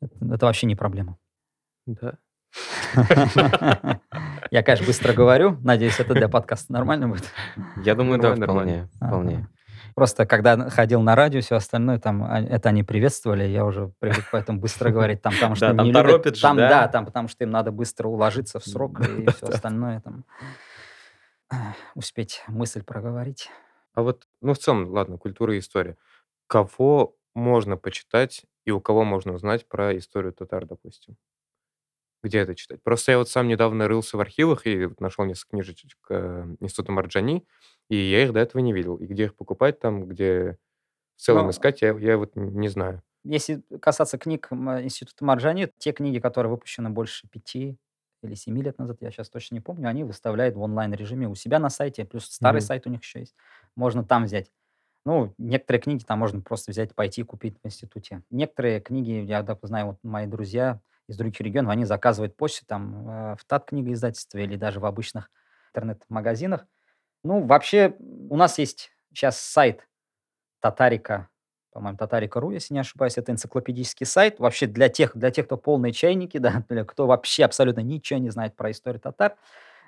Это, это вообще не проблема. Да. Я, конечно, быстро говорю. Надеюсь, это для подкаста нормально будет. Я думаю, да, вполне. вполне. Просто когда ходил на радио, все остальное, там а, это они приветствовали, я уже привык поэтому быстро говорить, там, потому что да, там торопят же, там, да? да, там, потому что им надо быстро уложиться в срок и все остальное там успеть мысль проговорить. А вот, ну, в целом, ладно, культура и история. Кого можно почитать и у кого можно узнать про историю татар, допустим? Где это читать? Просто я вот сам недавно рылся в архивах и нашел несколько книжечек э, Института Марджани, и я их до этого не видел. И где их покупать там, где в целом Но искать, я, я вот не знаю. если касаться книг Института Марджани, те книги, которые выпущены больше пяти или семи лет назад, я сейчас точно не помню, они выставляют в онлайн-режиме у себя на сайте, плюс старый Мгм. сайт у них еще есть. Можно там взять. Ну, некоторые книги там можно просто взять, пойти купить в институте. Некоторые книги, я да, знаю, вот мои друзья из других регионов, они заказывают почту там э, в ТАТ книга издательстве или даже в обычных интернет-магазинах. Ну, вообще, у нас есть сейчас сайт Татарика, по-моему, Татарика.ру, если не ошибаюсь, это энциклопедический сайт. Вообще для тех, для тех, кто полные чайники, да, для кто вообще абсолютно ничего не знает про историю татар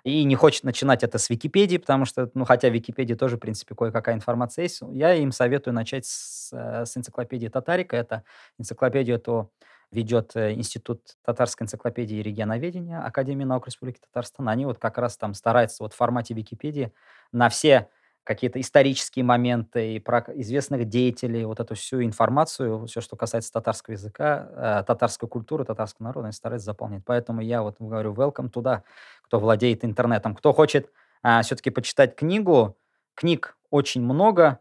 и не хочет начинать это с Википедии, потому что, ну, хотя в Википедии тоже, в принципе, кое-какая информация есть, я им советую начать с, э, с энциклопедии Татарика. Это энциклопедия, то ведет э, Институт татарской энциклопедии и регионоведения Академии наук Республики Татарстан. Они вот как раз там стараются вот в формате Википедии на все какие-то исторические моменты и про известных деятелей, вот эту всю информацию, все, что касается татарского языка, э, татарской культуры, татарского народа, они стараются заполнять. Поэтому я вот говорю, welcome туда, кто владеет интернетом. Кто хочет а, все-таки почитать книгу, книг очень много,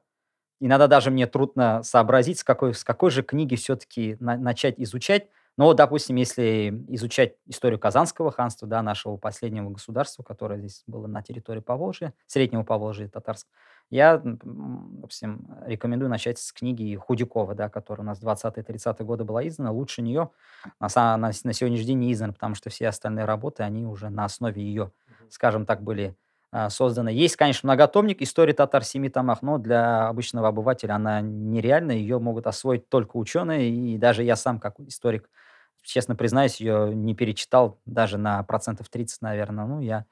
Иногда даже мне трудно сообразить, с какой, с какой же книги все-таки на, начать изучать. Но вот, допустим, если изучать историю Казанского ханства, да, нашего последнего государства, которое здесь было на территории Поволжья, Среднего Поволжья и Татарска, я, допустим, рекомендую начать с книги Худякова, да, которая у нас в 20-30-е годы была издана. Лучше нее на, на, на сегодняшний день не издана, потому что все остальные работы, они уже на основе ее, скажем так, были создана. Есть, конечно, многотомник «История татар в семи томах», но для обычного обывателя она нереальна, ее могут освоить только ученые, и даже я сам, как историк, честно признаюсь, ее не перечитал даже на процентов 30, наверное. Ну, я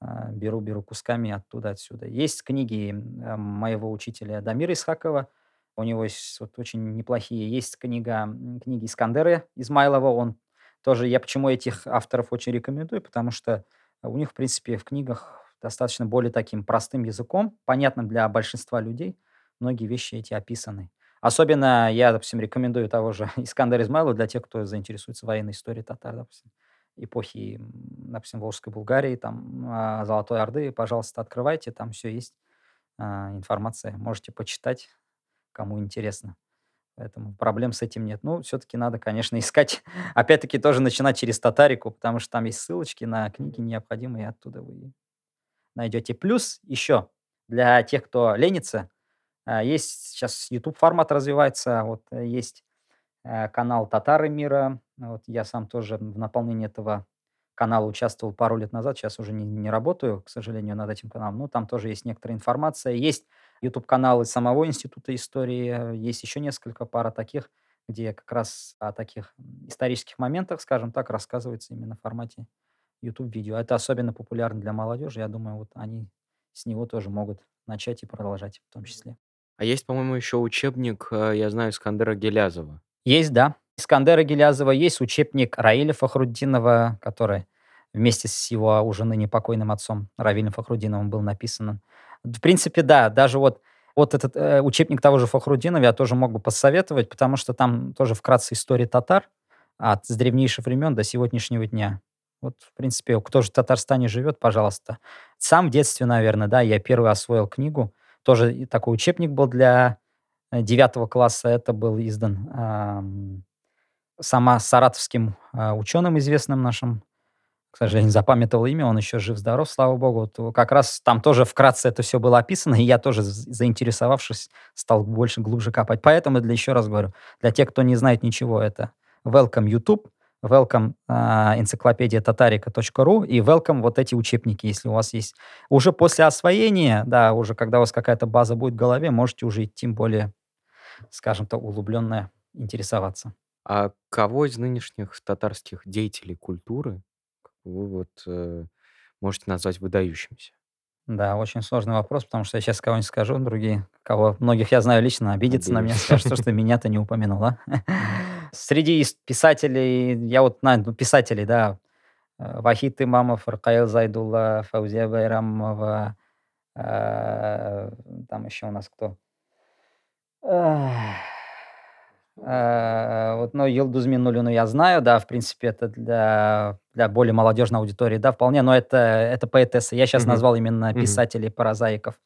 э, беру, беру кусками оттуда, отсюда. Есть книги моего учителя Дамира Исхакова, у него есть вот очень неплохие. Есть книга, книги Искандера Измайлова, он тоже, я почему этих авторов очень рекомендую, потому что у них, в принципе, в книгах достаточно более таким простым языком, понятным для большинства людей. Многие вещи эти описаны. Особенно я, допустим, рекомендую того же Искандера Измайлова для тех, кто заинтересуется военной историей татар, допустим, эпохи, допустим, Волжской Булгарии, там, а, Золотой Орды. Пожалуйста, открывайте, там все есть а, информация. Можете почитать, кому интересно. Поэтому проблем с этим нет. Ну, все-таки надо, конечно, искать. Опять-таки тоже начинать через татарику, потому что там есть ссылочки на книги необходимые, оттуда вы найдете. Плюс еще для тех, кто ленится, а, есть сейчас YouTube формат развивается, вот э, есть э, канал Татары мира, вот я сам тоже в наполнении этого канала участвовал пару лет назад, сейчас уже не, не работаю, к сожалению, над этим каналом. Ну, там тоже есть некоторая информация. Есть YouTube-каналы самого Института истории, есть еще несколько пара таких, где как раз о таких исторических моментах, скажем так, рассказывается именно в формате YouTube-видео. Это особенно популярно для молодежи. Я думаю, вот они с него тоже могут начать и продолжать в том числе. А есть, по-моему, еще учебник, э, я знаю, Искандера Гелязова. Есть, да. Искандера Гелязова есть учебник Раиля Фахруддинова, который вместе с его уже ныне покойным отцом Равилем Фахрудиновым был написан. В принципе, да, даже вот вот этот э, учебник того же Фахрудинова я тоже мог бы посоветовать, потому что там тоже вкратце история татар от с древнейших времен до сегодняшнего дня. Вот, в принципе, кто же в Татарстане живет, пожалуйста. Сам в детстве, наверное, да, я первый освоил книгу. Тоже такой учебник был для э, девятого класса. Это был издан э, сама саратовским э, ученым, известным нашим к сожалению, запамятовал имя, он еще жив-здоров, слава богу. То как раз там тоже вкратце это все было описано, и я тоже, заинтересовавшись, стал больше, глубже копать. Поэтому, для еще раз говорю, для тех, кто не знает ничего, это welcome YouTube, welcome uh, энциклопедия татарика.ру и welcome вот эти учебники, если у вас есть. Уже после освоения, да, уже когда у вас какая-то база будет в голове, можете уже идти более, скажем так, углубленно интересоваться. А кого из нынешних татарских деятелей культуры вы вот э, можете назвать выдающимся? Да, очень сложный вопрос, потому что я сейчас кого-нибудь скажу, другие, кого многих я знаю лично, обидятся на меня, скажут, что меня-то не упомянула. Среди писателей, я вот знаю, ну, писателей, да, э, Вахид Имамов, Ракаил Зайдулла, Фаузия Байрамова, э, там еще у нас кто? Э, вот, ну, Йылдуз Миннулину я знаю, да, в принципе, это для, для более молодежной аудитории, да, вполне, но это, это поэтесса. Я сейчас назвал именно Мгм. писателей, прозаиков.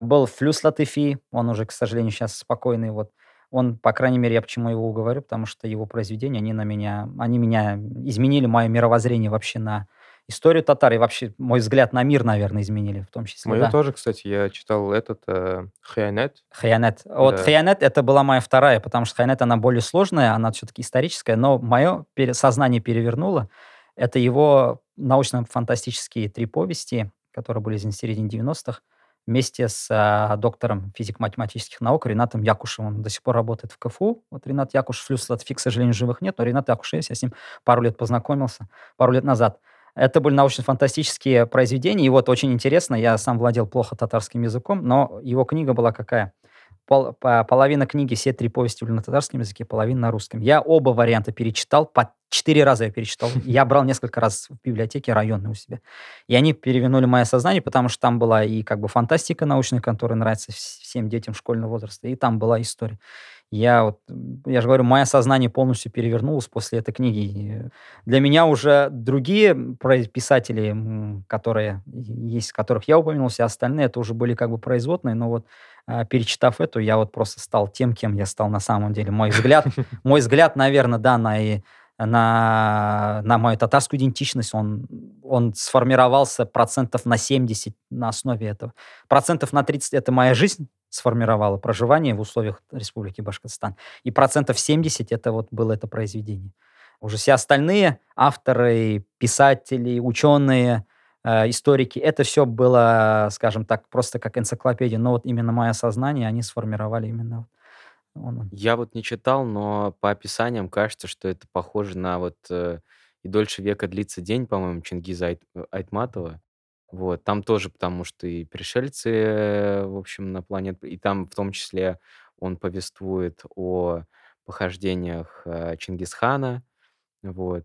Был Флюс Латыфи, он уже, к сожалению, сейчас спокойный, вот. Он, по крайней мере, я почему его говорю, потому что его произведения, они на меня, они меня изменили мое мировоззрение вообще на историю татар и вообще мой взгляд на мир, наверное, изменили в том числе. Мою да. тоже, кстати, я читал этот э, Хаянет. Хаянет. Вот да. Хаянет это была моя вторая, потому что Хаянет она более сложная, она все-таки историческая, но мое пере- сознание перевернуло. Это его научно-фантастические три повести, которые были в середине 90-х, вместе с а, доктором физико-математических наук Ренатом Якушевым. Он до сих пор работает в КФУ. Вот Ренат Якушев, Флюс Латфи, к сожалению, живых нет, но Ренат Якушев я с ним пару лет познакомился, пару лет назад. Это были научно-фантастические произведения. И вот очень интересно, я сам владел плохо татарским языком, но его книга была какая? Пол, по, половина книги, все три повести были на татарском языке, половина на русском. Я оба варианта перечитал, по четыре раза я перечитал. Я брал несколько раз в библиотеке районной у себя. И они перевернули мое сознание, потому что там была и как бы фантастика научная, которая нравится всем детям школьного возраста, и там была история. Я вот, я же говорю, мое сознание полностью перевернулось после этой книги. Для меня уже другие писатели, которые есть, которых я упомянул, все остальные, это уже были как бы производные, но вот а, перечитав эту, я вот просто стал тем, кем я стал на самом деле. Мой взгляд, мой взгляд, наверное, да, на на, на мою татарскую идентичность, он, он сформировался процентов на 70 на основе этого. Процентов на 30 это моя жизнь, сформировало проживание в условиях Республики Башкортостан. И процентов 70 это вот было это произведение. Уже все остальные авторы, писатели, ученые, э, историки, это все было, скажем так, просто как энциклопедия. Но вот именно мое сознание они сформировали именно он. Я вот не читал, но по описаниям кажется, что это похоже на вот э, «И дольше века длится день», по-моему, Чингиза Айт- Айтматова. Вот, там тоже, потому что и пришельцы, э, в общем, на планету, и там в том числе он повествует о похождениях э, Чингисхана, вот.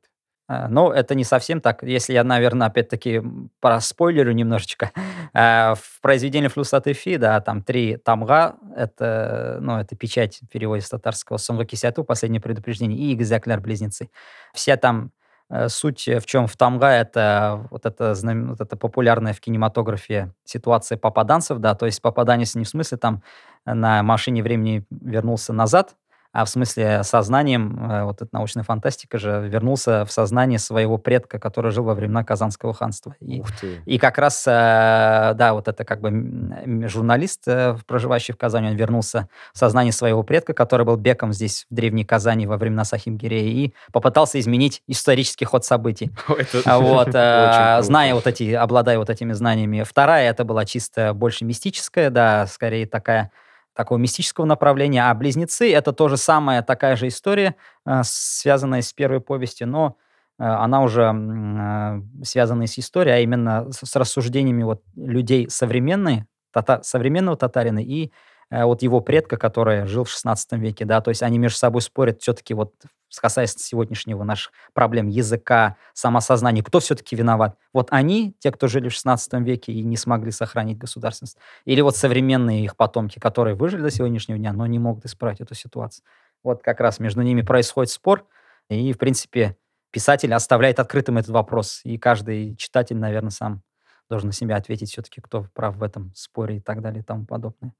Ну, это не совсем так. Если я, наверное, опять-таки проспойлерю немножечко. А, в произведении Флюсаты Фи, да, там три тамга, это, ну, это печать в переводе с татарского, Сумга Кисяту, последнее предупреждение, и Игзякляр, близнецы. Все там Э, суть в чем? В Тамга это вот это, вот это популярная в кинематографе ситуация попаданцев, да, то есть попаданец не в смысле там на машине времени вернулся назад, а в смысле сознанием, э, вот эта научная фантастика же, вернулся в сознание своего предка, который жил во времена Казанского ханства. И, и как раз, э, да, вот это как бы журналист, э, проживающий в Казани, он вернулся в сознание своего предка, который был беком здесь, в Древней Казани, во времена Сахимгирея, и попытался изменить исторический ход событий. А Вот, э, зная вот эти, обладая вот этими знаниями. Вторая, это была чисто больше мистическая, да, скорее такая, такого мистического направления. А «Близнецы» — это тоже самая такая же история, э, связанная с первой повестью, но э, она уже э, связана с историей, а именно с, рассуждениями вот людей современной, тата- современного татарина и вот его предка, который жил в 16 веке, да, то есть они между собой спорят все-таки вот касаясь сегодняшнего наших проблем языка, самосознания, кто все-таки виноват? Вот они, те, кто жили в 16 веке и не смогли сохранить государственность, или вот современные их потомки, которые выжили до сегодняшнего дня, но не могут исправить эту ситуацию. Вот как раз между ними происходит спор, и, в принципе, писатель оставляет открытым этот вопрос, и каждый читатель, наверное, сам должен на себя ответить все-таки, кто прав в этом споре и так далее и тому подобное.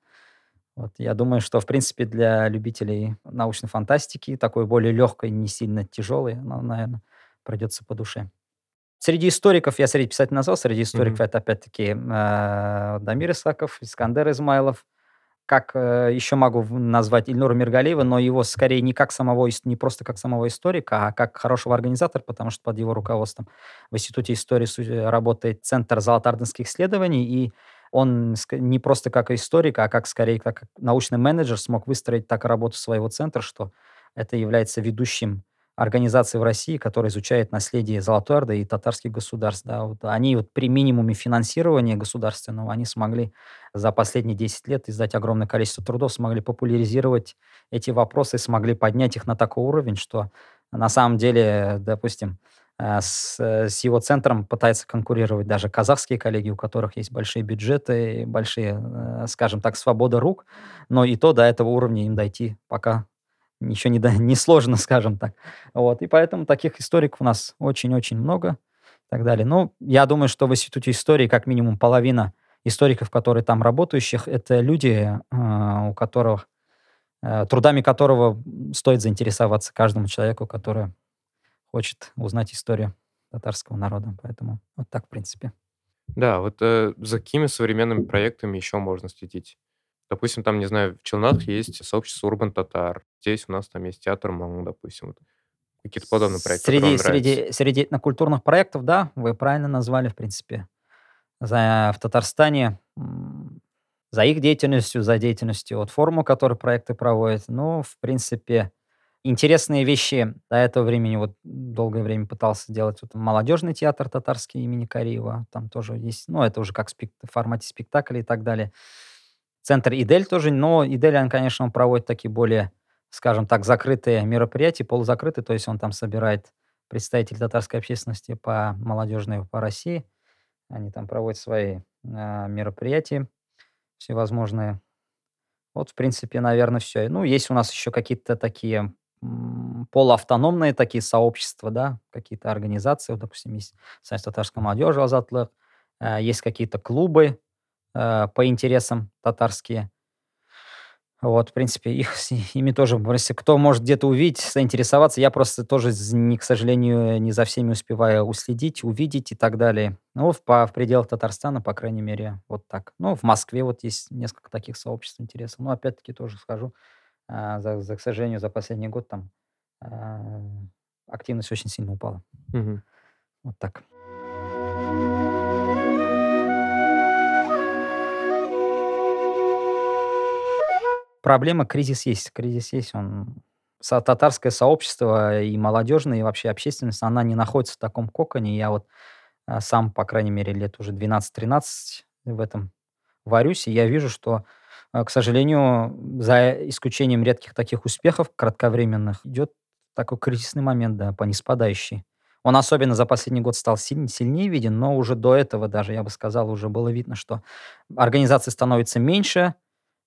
Вот, я думаю, что, в принципе, для любителей научной фантастики, такой более легкой, не сильно тяжелой, она, наверное, придется по душе. Среди историков, я среди писателей назвал, среди историков Мгм. это опять-таки э, Дамир Исаков, Искандер Измайлов. Как э, еще могу назвать Ильнура Миргалиева, но его скорее не как самого, не просто как самого историка, а как хорошего организатора, потому что под его руководством в Институте истории э, работает Центр золотарденских исследований, и он не просто как историк, а как скорее как научный менеджер смог выстроить так работу своего центра, что это является ведущим организацией в России, которая изучает наследие Золотой Орды и татарских государств. Да, вот они вот при минимуме финансирования государственного, они смогли за последние 10 лет издать огромное количество трудов, смогли популяризировать эти вопросы, смогли поднять их на такой уровень, что на самом деле, допустим, с, э, с его центром пытаются конкурировать даже казахские коллеги, у которых есть большие бюджеты, большие, э, скажем так, свобода рук, но и то до этого уровня им дойти пока ничего не, до- не сложно, скажем так. Вот, и поэтому таких историков у нас очень-очень много и так далее. Ну, я думаю, что в Институте истории как минимум половина историков, которые там работающих, это люди, э, у которых, э, трудами которого стоит заинтересоваться каждому человеку, который хочет узнать историю татарского народа. Поэтому вот так, в принципе. Да, вот э, за какими современными проектами еще можно следить? Допустим, там, не знаю, в Челнах есть сообщество Урбан Татар. Здесь у нас там есть театр Мон, допустим. Вот. Какие-то подобные проекты, Среди, среди, среди этнокультурных проектов, да, вы правильно назвали, в принципе. За, в Татарстане за их деятельностью, за деятельностью от форума, который проекты проводят. Ну, в принципе, интересные вещи до этого времени, вот долгое время пытался делать вот, молодежный театр татарский имени Кариева. Там тоже есть, ну, это уже как спек- в формате спектакля и так далее. Центр Идель тоже, но Идель, он, конечно, он проводит такие более, скажем так, закрытые мероприятия, полузакрытые, то есть он там собирает представителей татарской общественности по молодежной по России. Они там проводят свои а, мероприятия всевозможные. Вот, в принципе, наверное, все. Ну, есть у нас еще какие-то такие полуавтономные такие сообщества, да, какие-то организации, вот, допустим, есть Союз татарской молодежи Азатлык, э, есть какие-то клубы э, по интересам татарские. Вот, в принципе, их, ими тоже, если кто может где-то увидеть, заинтересоваться, я просто тоже, не, к сожалению, не за всеми успеваю уследить, увидеть и так далее. Ну, в, по, в пределах Татарстана, по крайней мере, вот так. Ну, в Москве вот есть несколько таких сообществ интересов. Но опять-таки тоже скажу, за, за, к сожалению, за последний год там а, активность очень сильно упала. Мгм. Вот так. Проблема, кризис есть. Кризис есть. Он... Татарское сообщество и молодежное, и вообще общественность, она не находится в таком коконе. Я вот а, сам, по крайней мере, лет уже 12-13 в этом варюсь, и я вижу, что, а, к сожалению, за исключением редких таких успехов кратковременных, идет такой кризисный момент, да, по неспадающей. Он особенно за последний год стал силь- сильнее виден, но уже до этого даже, я бы сказал, уже было видно, что организаций становится меньше,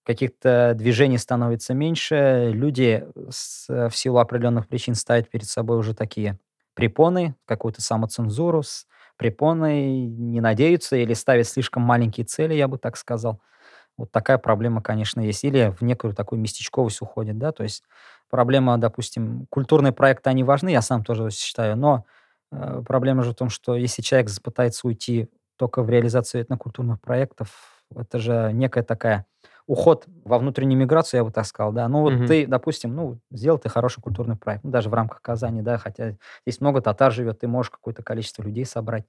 каких-то движений становится меньше, люди с- в силу определенных причин ставят перед собой уже такие препоны, какую-то самоцензуру, с препоны, не надеются или ставят слишком маленькие цели, я бы так сказал. Вот такая проблема, конечно, есть. Или в некую такую местечковость уходит, да, то есть проблема, допустим, культурные проекты, они важны, я сам тоже считаю, но э, проблема же в том, что если человек пытается уйти только в реализацию этнокультурных проектов, это же некая такая уход во внутреннюю миграцию, я бы так сказал, да. Ну вот Мгм. ты, допустим, ну, сделал ты хороший культурный проект, ну, даже в рамках Казани, да, хотя здесь много татар живет, ты можешь какое-то количество людей собрать,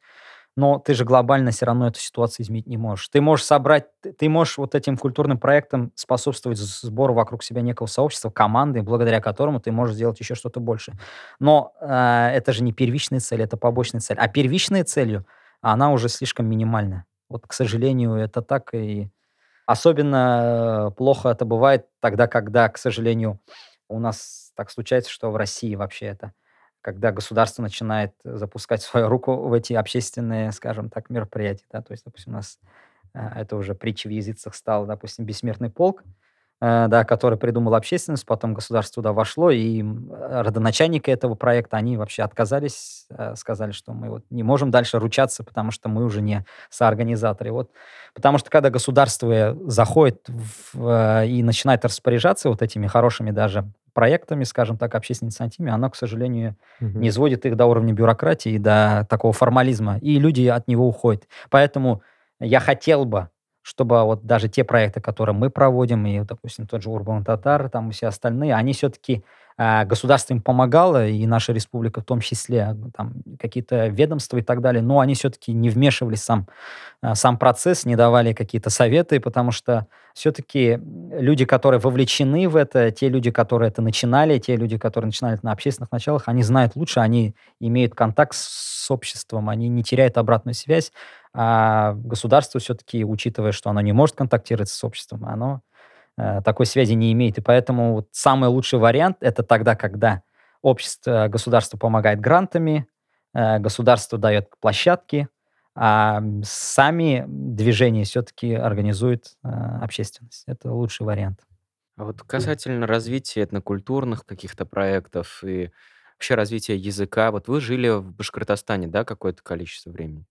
но ты же глобально все равно эту ситуацию изменить не можешь. Ты можешь собрать, ты, можешь вот этим культурным проектом способствовать сбору вокруг себя некого сообщества, команды, благодаря которому ты можешь сделать еще что-то больше. Но э, это же не первичная цель, это побочная цель. А первичной целью она уже слишком минимальная. Вот, к сожалению, это так и особенно э, плохо это бывает тогда, когда, к сожалению, у нас так случается, что в России вообще это, когда государство начинает запускать свою руку в эти общественные, скажем так, мероприятия, да, то есть, допустим, у нас э, это уже притча в языцах стал, допустим, бессмертный полк, э, да, который придумал общественность, потом государство туда вошло, и родоначальники этого проекта, они вообще отказались, э, сказали, что мы вот не можем дальше ручаться, потому что мы уже не соорганизаторы. Вот, потому что когда государство заходит в, э, и начинает распоряжаться вот этими хорошими даже проектами, скажем так, общественными инициативами, оно, к сожалению, Мгм. не сводит их до уровня бюрократии, до такого формализма, и люди от него уходят. Поэтому я хотел бы, чтобы вот даже те проекты, которые мы проводим, и, допустим, тот же Урбан Татар, там и все остальные, они все-таки государство им помогало, и наша республика в том числе, ну, там какие-то ведомства и так далее, но они все-таки не вмешивались в сам, а, сам процесс, не давали какие-то советы, потому что все-таки люди, которые вовлечены в это, те люди, которые это начинали, те люди, которые начинали это на общественных началах, они знают лучше, они имеют контакт с обществом, они не теряют обратную связь, а государство все-таки, учитывая, что оно не может контактировать с обществом, оно такой связи не имеет. И поэтому вот самый лучший вариант это тогда, когда общество, государство помогает грантами, э, государство дает площадки, а сами движения все-таки организует э, общественность. Это лучший вариант. А вот касательно развития этнокультурных каких-то проектов и вообще развития языка, вот вы жили в Башкортостане, да, какое-то количество времени?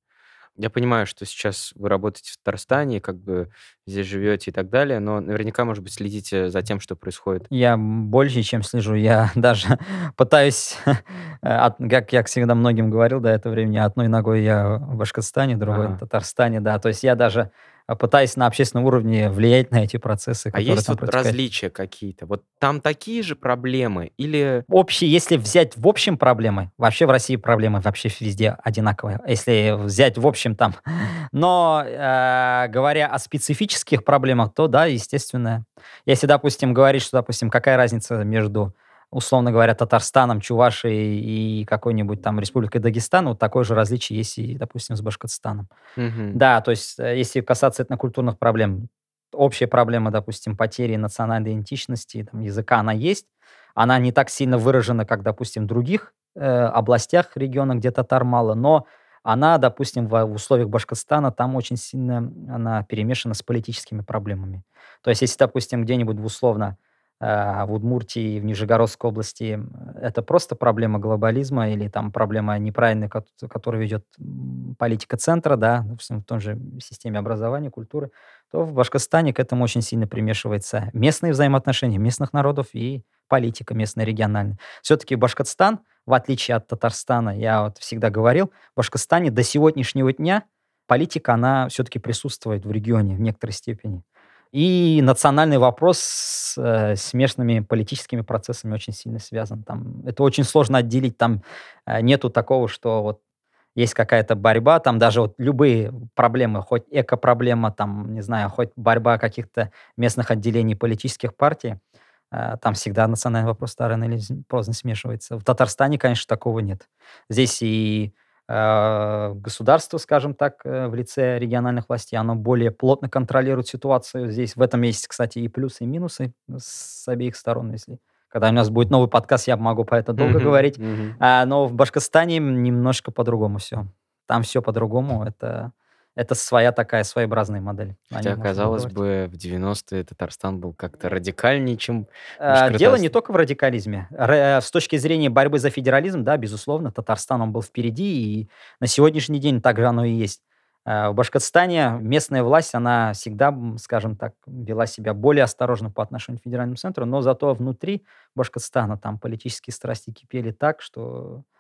Я понимаю, что сейчас вы работаете в Татарстане, как бы здесь живете и так далее, но наверняка, может быть, следите за тем, что происходит. Я больше, чем слежу. Я даже пытаюсь, от- как я всегда многим говорил до этого времени, одной ногой я в Башкортостане, другой в. Татарстане, да. То есть я даже э, пытаюсь на общественном уровне влиять на эти процессы, А есть там вот протекают. различия какие-то? Вот там такие же проблемы или... Общие, если взять в общем проблемы, вообще в России проблемы вообще везде одинаковые, если взять в общем там. Но э, говоря о специфических проблемах, то да, естественно. Если, допустим, говорить, что, допустим, какая разница между, условно говоря, Татарстаном, Чувашией и какой-нибудь там Республикой Дагестан, вот такое же различие есть и, допустим, с Башкортостаном. Мгм. Да, то есть, э, если касаться этнокультурных проблем, общая проблема, допустим, потери национальной идентичности, там, языка, она есть. Она не так сильно выражена, как, допустим, в других э, областях, регионах, где татар мало, но она, допустим, в, в условиях Башкортостана там очень сильно она перемешана с политическими проблемами. То есть, если, допустим, где-нибудь условно в Удмуртии, в Нижегородской области это просто проблема глобализма или там проблема неправильной, кот- которую ведет политика центра, да, допустим, в той же системе образования, культуры, то в Башкортостане к этому очень сильно примешивается местные взаимоотношения местных народов и политика местная, региональная. Все-таки Башкортостан, в отличие от Татарстана, я вот всегда говорил, в Башкортостане до сегодняшнего дня политика, она все-таки присутствует в регионе в некоторой степени. И национальный вопрос с, э, с местными политическими процессами очень сильно связан. Там, это очень сложно отделить. Там э, нету такого, что вот есть какая-то борьба, там даже вот любые проблемы, хоть эко-проблема, там, не знаю, хоть борьба каких-то местных отделений политических партий, э, там всегда национальный вопрос рано или поздно смешивается. В Татарстане, конечно, такого нет. Здесь и государство, скажем так, э, в лице региональных властей, оно более плотно контролирует ситуацию. Здесь в этом есть, кстати, и плюсы, и минусы с обеих сторон. Если когда у нас будет новый подкаст, я могу по это долго говорить. А, но в Башкортостане немножко по-другому все. Там все по-другому. Это, это своя такая своеобразная модель. О Хотя, можно казалось бы, в 90-е Татарстан был как-то радикальнее, чем А, Дело не только в радикализме. Р- С точки зрения борьбы за федерализм, да, безусловно, Татарстан он был впереди, и на сегодняшний день так же оно и есть. Э, в Башкортостане местная власть, она всегда, скажем так, вела себя более осторожно по отношению к федеральному центру, но зато внутри Башкортостана там политические страсти кипели так, что э,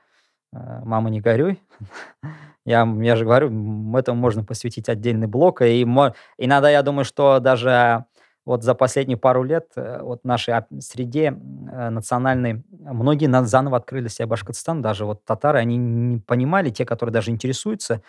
мама, не горюй. я, я же говорю, этому можно посвятить отдельный блок. И иногда я думаю, что даже вот за последние пару лет э, вот нашей среде национальной многие заново открыли себя Башкортостан, даже вот татары, они не понимали, те, которые даже интересуются,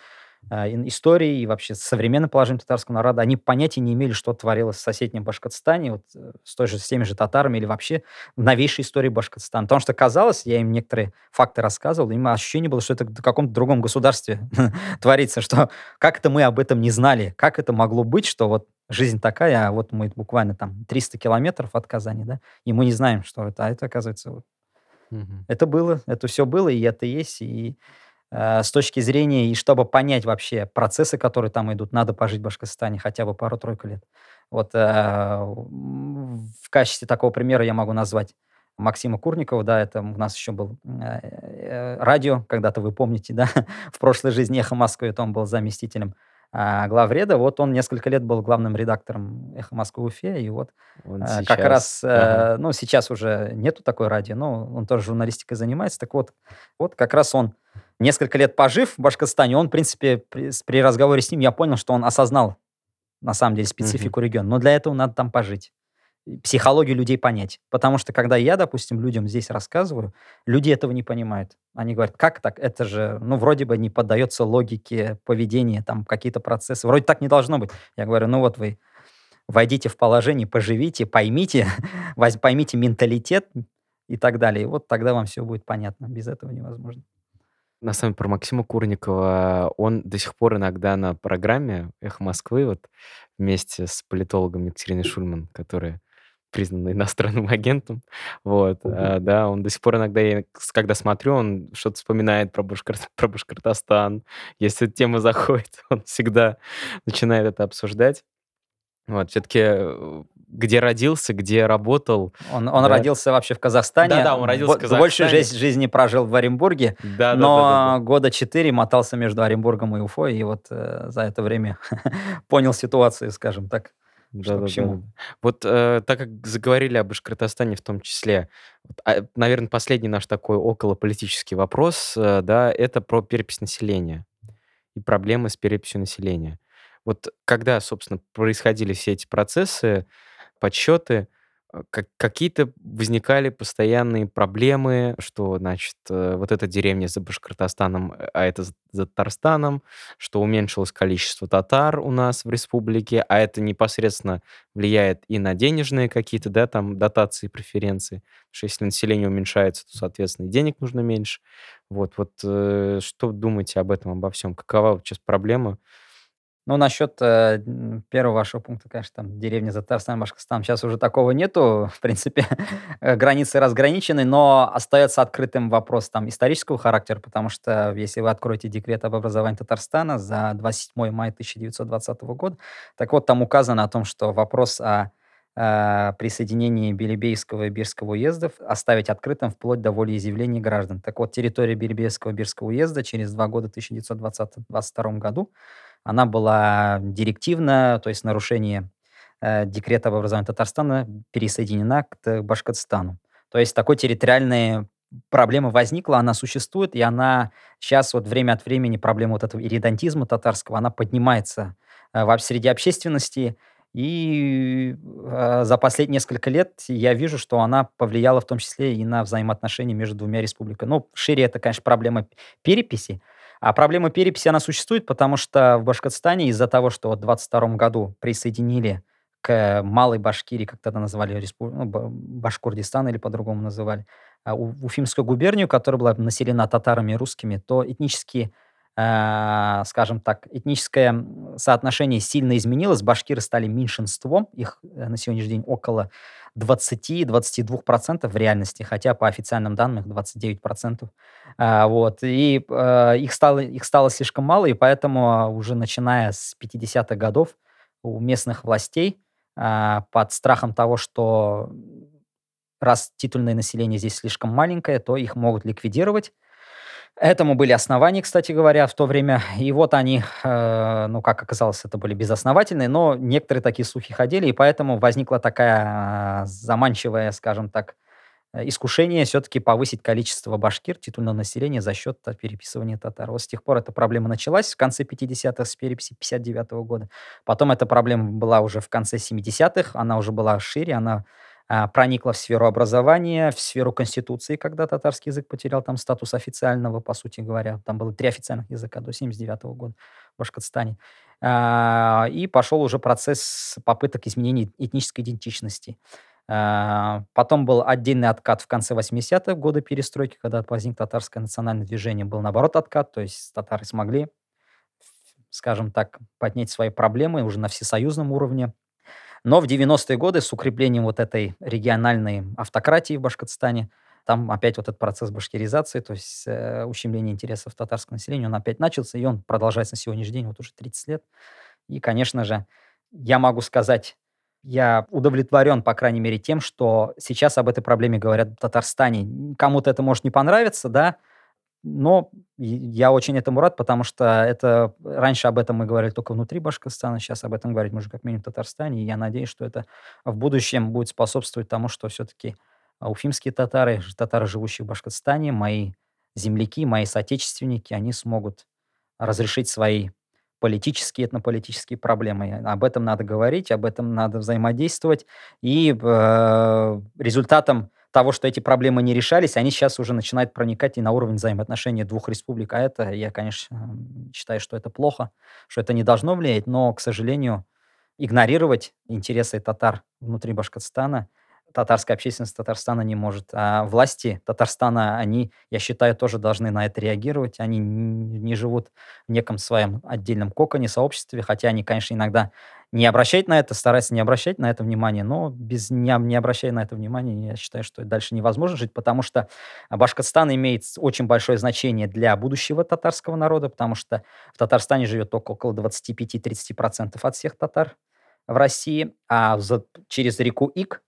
истории и вообще современным положением татарского народа, они понятия не имели, что творилось в соседнем Башкортостане, вот э, с, той же, с теми же татарами или вообще в новейшей истории Башкортостана. Потому что казалось, я им некоторые факты рассказывал, им ощущение было, что это в каком-то другом государстве творится, что как это мы об этом не знали, как это могло быть, что вот жизнь такая, а вот мы буквально там 300 километров от Казани, да, и мы не знаем, что это, а это оказывается вот Это было, это все было, и это есть, и Э, с точки зрения, и чтобы понять вообще процессы, которые там идут, надо пожить в Башкортостане хотя бы пару-тройку лет. Вот э, в качестве такого примера я могу назвать Максима Курникова, да, это у нас еще был э, радио, когда-то вы помните, да, в прошлой жизни «Эхо Москвы», это он был заместителем главреда. Вот он несколько лет был главным редактором «Эхо Москвы Уфе», и вот он а, как раз, ага. ну, сейчас уже нету такой радио, но он тоже журналистикой занимается, так вот, вот как раз он несколько лет пожив в Башкортостане, он, в принципе, при, при разговоре с ним, я понял, что он осознал, на самом деле, специфику mm-hmm. региона. Но для этого надо там пожить. Психологию людей понять. Потому что, когда я, допустим, людям здесь рассказываю, люди этого не понимают. Они говорят, как так? Это же, ну, вроде бы не поддается логике поведения, там, какие-то процессы. Вроде так не должно быть. Я говорю, ну, вот вы войдите в положение, поживите, поймите, поймите менталитет и так далее. И вот тогда вам все будет понятно. Без этого невозможно на самом деле про Максима Курникова. Он до сих пор иногда на программе «Эхо Москвы» вот вместе с политологом Екатериной Шульман, которая признана иностранным агентом. Вот, а, да, он до сих пор иногда, я, когда смотрю, он что-то вспоминает про, Башкор... про Башкортостан. Если тема заходит, он всегда начинает это обсуждать. Вот, все-таки э, где родился, где работал. Он, он да. родился вообще в Казахстане. Да, да, он родился в Казахстане. Большую жизнь, жизни прожил в Оренбурге, да, но да, да, да, да. года четыре мотался между Оренбургом и Уфой, и вот э, за это время понял ситуацию, скажем так. Да, да, да. Вот э, так как заговорили об Башкортостане в том числе, вот, а, наверное, последний наш такой околополитический вопрос, э, да, это про перепись населения и проблемы с переписью населения. Вот когда, собственно, происходили все эти процессы, подсчеты, как, какие-то возникали постоянные проблемы, что, значит, э, вот эта деревня за Башкортостаном, э, а это за Татарстаном, что уменьшилось количество татар у нас в республике, а это непосредственно влияет и на денежные какие-то, да, там, дотации, преференции. Что если население уменьшается, то, соответственно, и денег нужно меньше. Вот, вот э, что думаете об этом, обо всем? Какова сейчас проблема ну, насчет э, первого вашего пункта, конечно, там деревня за Татарстан, сейчас уже такого нету, в принципе, э, границы разграничены, но остается открытым вопрос там исторического характера, потому что если вы откроете декрет об образовании Татарстана за 27 мая 1920 года, так вот там указано о том, что вопрос о э, присоединении Белебейского и Бирского уездов оставить открытым вплоть до волеизъявления граждан. Так вот, территория Белебейского и Бирского уезда через два года, в 1920-1922 году, она была директивна, то есть нарушение э, декрета об образовании Татарстана пересоединена к Башкортостану. То есть такой территориальной проблема возникла, она существует, и она сейчас вот время от времени, проблема вот этого иридантизма татарского, она поднимается э, в среди общественности, и э, за последние несколько лет я вижу, что она повлияла в том числе и на взаимоотношения между двумя республиками. Ну, шире это, конечно, проблема переписи, а проблема переписи, она существует, потому что в Башкортостане из-за того, что в 22 году присоединили к Малой Башкирии, как тогда называли, респу... ну, Башкордистан или по-другому называли, а, Уфимскую губернию, которая была населена татарами и русскими, то этнически, э, скажем так, этническое соотношение сильно изменилось, башкиры стали меньшинством, их э, на сегодняшний день около 20-22% в реальности, хотя по официальным данным их 29%. А, вот, и а, их, стало, их стало слишком мало, и поэтому уже начиная с 50-х годов у местных властей под страхом того, что раз титульное население здесь слишком маленькое, то их могут ликвидировать, Этому были основания, кстати говоря, в то время. И вот они, э, ну, как оказалось, это были безосновательные, но некоторые такие слухи ходили, и поэтому возникла такая э, заманчивая, скажем так, э, искушение все-таки повысить количество башкир, титульного населения за счет переписывания татар. Вот с тех пор эта проблема началась в конце 50-х с переписи 59 -го года. Потом эта проблема была уже в конце 70-х, она уже была шире, она проникла в сферу образования, в сферу конституции, когда татарский язык потерял там статус официального, по сути говоря. Там было три официальных языка до 79 года в Башкортостане. А, и пошел уже процесс попыток изменения этнической идентичности. А, потом был отдельный откат в конце 80-х года перестройки, когда возник татарское национальное движение, был наоборот откат, то есть татары смогли, скажем так, поднять свои проблемы уже на всесоюзном уровне, но в 90-е годы с укреплением вот этой региональной автократии в Башкортостане, там опять вот этот процесс башкиризации, то есть э, ущемление интересов татарского населения, он опять начался, и он продолжается на сегодняшний день, вот уже 30 лет. И, конечно же, я могу сказать, я удовлетворен, по крайней мере, тем, что сейчас об этой проблеме говорят в Татарстане. Кому-то это может не понравиться, да, но я очень этому рад, потому что это раньше об этом мы говорили только внутри Башкортостана, сейчас об этом говорить можно как минимум в Татарстане, и я надеюсь, что это в будущем будет способствовать тому, что все-таки уфимские татары, татары, живущие в Башкортостане, мои земляки, мои соотечественники, они смогут разрешить свои политические, этнополитические проблемы. Об этом надо говорить, об этом надо взаимодействовать. И э, результатом того, что эти проблемы не решались, они сейчас уже начинают проникать и на уровень взаимоотношений двух республик. А это, я, конечно, считаю, что это плохо, что это не должно влиять, но, к сожалению, игнорировать интересы татар внутри Башкортостана – татарская общественность Татарстана не может. А власти Татарстана, они, я считаю, тоже должны на это реагировать. Они не живут в неком своем отдельном коконе, сообществе, хотя они, конечно, иногда не обращают на это, стараются не обращать на это внимание, но без не, не обращая на это внимания, я считаю, что дальше невозможно жить, потому что Башкортостан имеет очень большое значение для будущего татарского народа, потому что в Татарстане живет около 25-30% от всех татар в России, а за, через реку Ик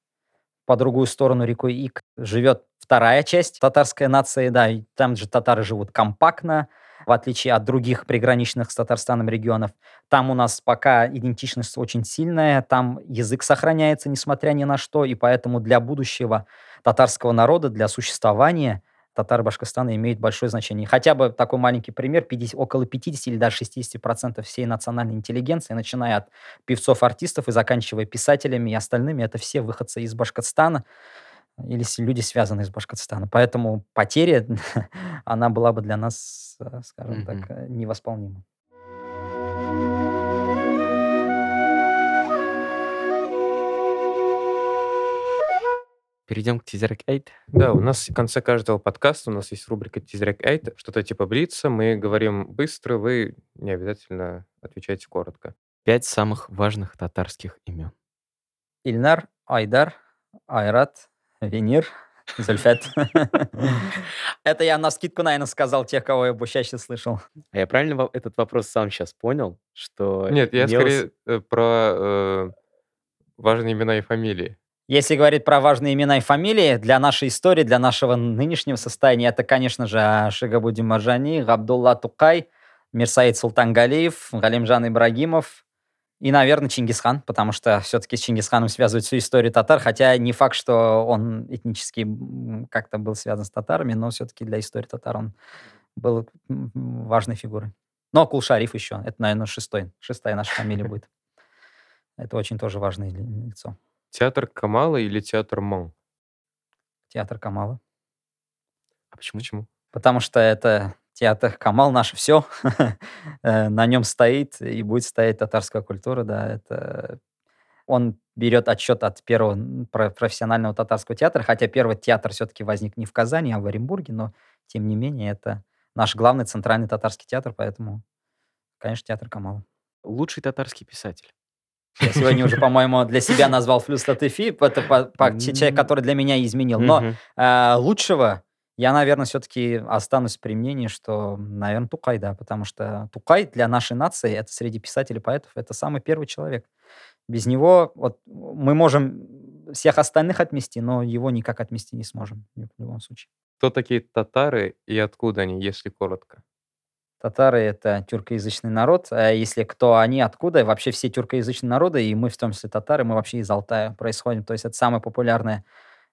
по другую сторону рекой Ик живет вторая часть татарской нации, да, и там же татары живут компактно, в отличие от других приграничных с Татарстаном регионов. Там у нас пока идентичность очень сильная, там язык сохраняется, несмотря ни на что, и поэтому для будущего татарского народа, для существования – татары Башкортостана имеют большое значение. Хотя бы такой маленький пример, 50, около 50 или даже 60 процентов всей национальной интеллигенции, начиная от певцов, артистов и заканчивая писателями и остальными, это все выходцы из Башкортостана или люди, связанные с Башкортостаном. Поэтому потеря, она была бы для нас, э, скажем mm-hmm. так, э, невосполнима. Перейдем к Тизерек 8. Да, у нас в конце каждого подкаста у нас есть рубрика Тизерек 8, что-то типа Блица. Мы говорим быстро, вы не обязательно отвечаете коротко. Пять самых важных татарских имен. Ильнар, Айдар, Айрат, Венир, Зульфет. Это я на скидку, наверное, сказал тех, кого я бы чаще слышал. А я правильно этот вопрос сам сейчас понял, что... Нет, я скорее э, про э, важные имена и фамилии. Если говорить про важные имена и фамилии, для нашей истории, для нашего нынешнего состояния, это, конечно же, Шигабуди Маржани, Габдулла Тукай, Мирсаид Султангалиев, Галимжан Ибрагимов и, наверное, Чингисхан, потому что все-таки с Чингисханом связывают всю историю татар, хотя не факт, что он этнически как-то был связан с татарами, но все-таки для истории татар он был важной фигурой. Но Кул-Шариф еще, это, наверное, шестой, шестая наша фамилия будет. Это очень тоже важное лицо. Театр Камала или театр Мон? Театр Камала. А почему? Почему? Потому что это театр Камал наше все. Э, на нем стоит и будет стоять татарская культура, да. Это он берет отчет от первого профессионального татарского театра, хотя первый театр все-таки возник не в Казани, а в Оренбурге, но тем не менее это наш главный центральный татарский театр, поэтому, конечно, театр Камала. Лучший татарский писатель. Я сегодня уже, по-моему, для себя назвал Флюс Латыфи, это по, по, человек, который для меня изменил. Но э, лучшего я, наверное, все-таки останусь при мнении, что, наверное, Тукай, да, потому что Тукай для нашей нации, это среди писателей, поэтов, это самый первый человек. Без него вот, мы можем всех остальных отмести, но его никак отмести не сможем в любом случае. Кто такие татары и откуда они, если коротко? Татары- это тюркоязычный народ. А если кто они, откуда? Вообще все тюркоязычные народы, и мы, в том числе татары, мы вообще из Алтая происходим. То есть это самая популярная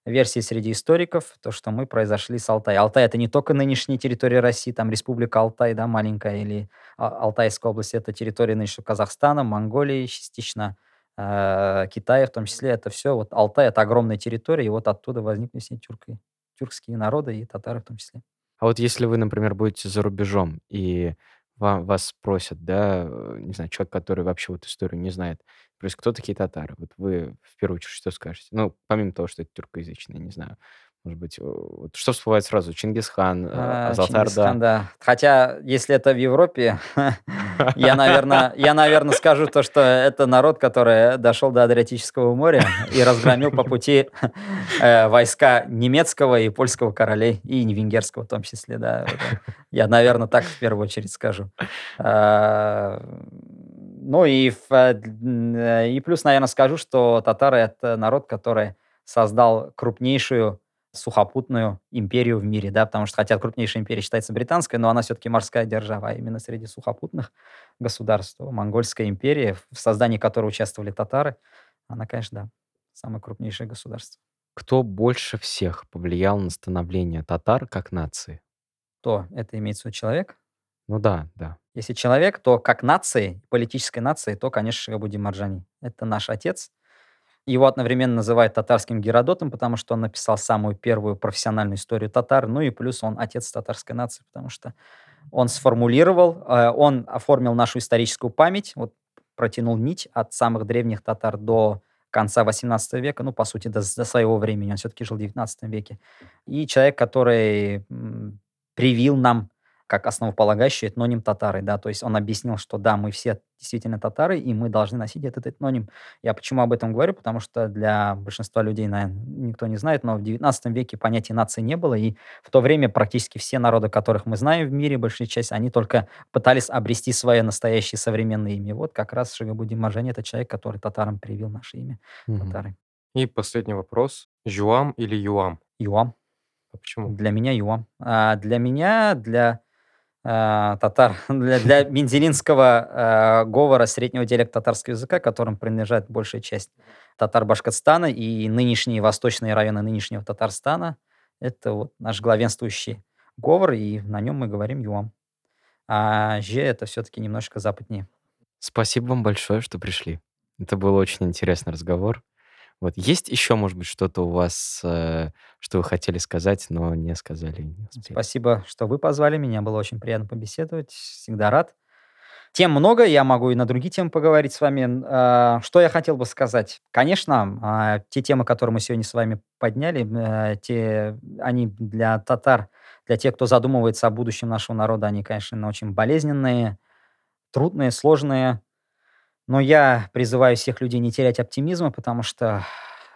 версия среди историков, то, что мы произошли с Алтая. Алтай- это не только нынешняя территория России, там республика Алтай, да, маленькая, или А- Алтайская область, это территория нынешнего Казахстана, Монголии, частично э, Китая, в том числе. Это все, вот Алтай- это огромная территория, и вот оттуда возникли все тюрки, тюркские народы и татары в том числе. А вот если вы, например, будете за рубежом, и ва- вас спросят, да, э, не знаю, человек, который вообще вот историю не знает, то есть кто такие татары? Вот вы в первую очередь что скажете? Ну, помимо того, что это тюркоязычные, не знаю, может быть, э, вот что всплывает сразу? Чингисхан, э, А, Азатар, Чингисхан, да. да. Хотя, если это в Европе, я, наверное, я, наверное, скажу то, что это народ, который дошел до Адриатического моря и разгромил по пути э, войска немецкого и польского королей, и не венгерского в том числе, да. Я, наверное, так в первую очередь скажу. А, Ну и, и плюс, наверное, скажу, что татары— это народ, который создал крупнейшую сухопутную империю в мире, да, потому что хотя крупнейшая империя считается британской, но она все-таки морская держава, а именно среди сухопутных государств. Монгольская империя, в создании которой участвовали татары, она, конечно, да, самое крупнейшее государство. Кто больше всех повлиял на становление татар как нации? То это имеется в виду человек. Ну да, да. Если человек, то как нации, политической нации, то, конечно, Шигабуди Марджани. Это наш отец. Его одновременно называют татарским Геродотом, потому что он написал самую первую профессиональную историю татар, ну и плюс он отец татарской нации, потому что он сформулировал, э, он оформил нашу историческую память, вот протянул нить от самых древних татар до конца 18 века, ну, по сути, до, до своего времени, он все-таки жил в 19 веке. И человек, который привил нам как основополагающий этноним татары, да, то есть он объяснил, что да, мы все действительно татары, и мы должны носить этот этноним. Я почему об этом говорю? Потому что для большинства людей, наверное, никто не знает, но в 19 веке понятия нации не было, и в то время практически все народы, которых мы знаем в мире, большая часть, они только пытались обрести свое настоящее современное имя. Вот как раз Шигабуди Маржани — это человек, который татарам привил наше имя, Мгм. татары. И последний вопрос. Жуам или Юам? Юам. А почему? Для меня Юам. А для меня, для э, татар, для, для менделинского э, говора среднего диалекта татарского языка, которым принадлежит большая часть татар Башкортостана и нынешние восточные районы нынешнего Татарстана, это вот наш главенствующий говор, и на нем мы говорим Юам. А Же это все-таки немножко западнее. Спасибо вам большое, что пришли. Это был очень интересный разговор. Вот есть еще, может быть, что-то у вас, э, что вы хотели сказать, но не сказали, не? Спасибо, что вы позвали меня. Было очень приятно побеседовать. Всегда рад. Тем много, я могу и на другие темы поговорить с вами. А, Что я хотел бы сказать? Конечно, а, те темы, которые мы сегодня с вами подняли, э, те, они для татар, для тех, кто задумывается о будущем нашего народа, они, конечно, очень болезненные, трудные, сложные. Но я призываю всех людей не терять оптимизма, потому что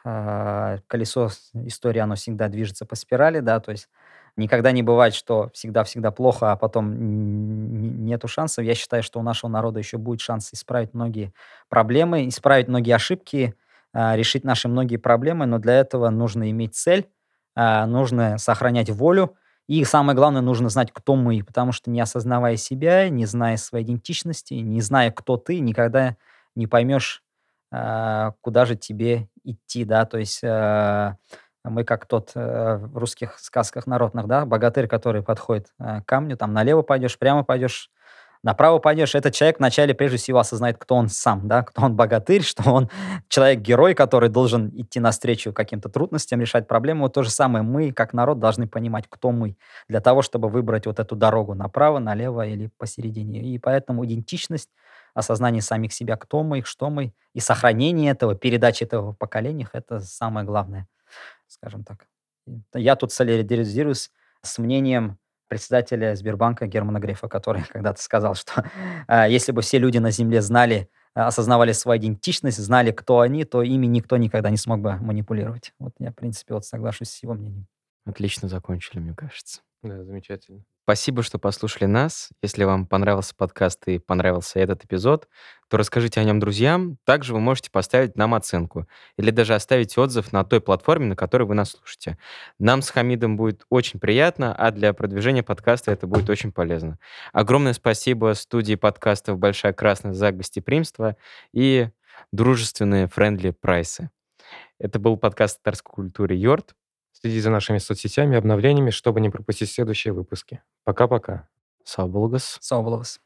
а, колесо истории, оно всегда движется по спирали, да, то есть никогда не бывает, что всегда-всегда плохо, а потом нету шансов. Я считаю, что у нашего народа еще будет шанс исправить многие проблемы, исправить многие ошибки, а, решить наши многие проблемы, но для этого нужно иметь цель, а, нужно сохранять волю, и самое главное, нужно знать, кто мы, потому что не осознавая себя, не зная своей идентичности, не зная, кто ты, никогда не поймешь, а, куда же тебе идти, да, то есть а, мы как тот э, в русских сказках народных, да, богатырь, который подходит э, к камню, там налево пойдешь, прямо пойдешь, направо пойдешь. Этот человек вначале прежде всего осознает, кто он сам, да, кто он богатырь, что он человек-герой, который должен идти навстречу каким-то трудностям, решать проблемы. Вот то же самое мы, как народ, должны понимать, кто мы, для того, чтобы выбрать вот эту дорогу направо, налево или посередине. И поэтому идентичность, осознание самих себя, кто мы, что мы, и сохранение этого, передача этого в поколениях, это самое главное, скажем так. Я тут солидаризируюсь с мнением председателя Сбербанка Германа Грефа, который когда-то сказал, что а, если бы все люди на Земле знали, а, осознавали свою идентичность, знали, кто они, то ими никто никогда не смог бы манипулировать. Вот я, в принципе, вот соглашусь с его мнением. Отлично закончили, мне кажется. Да, замечательно. Спасибо, что послушали нас. Если вам понравился подкаст и понравился этот эпизод, то расскажите о нем друзьям. Также вы можете поставить нам оценку или даже оставить отзыв на той платформе, на которой вы нас слушаете. Нам с Хамидом будет очень приятно, а для продвижения подкаста это будет очень полезно. Огромное спасибо студии подкастов «Большая Красная» за гостеприимство и дружественные friendly прайсы. Это был подкаст татарской культуре «Йорт». Следи за нашими соцсетями и обновлениями, чтобы не пропустить следующие выпуски. Пока-пока. Сау. Сау болыңыз.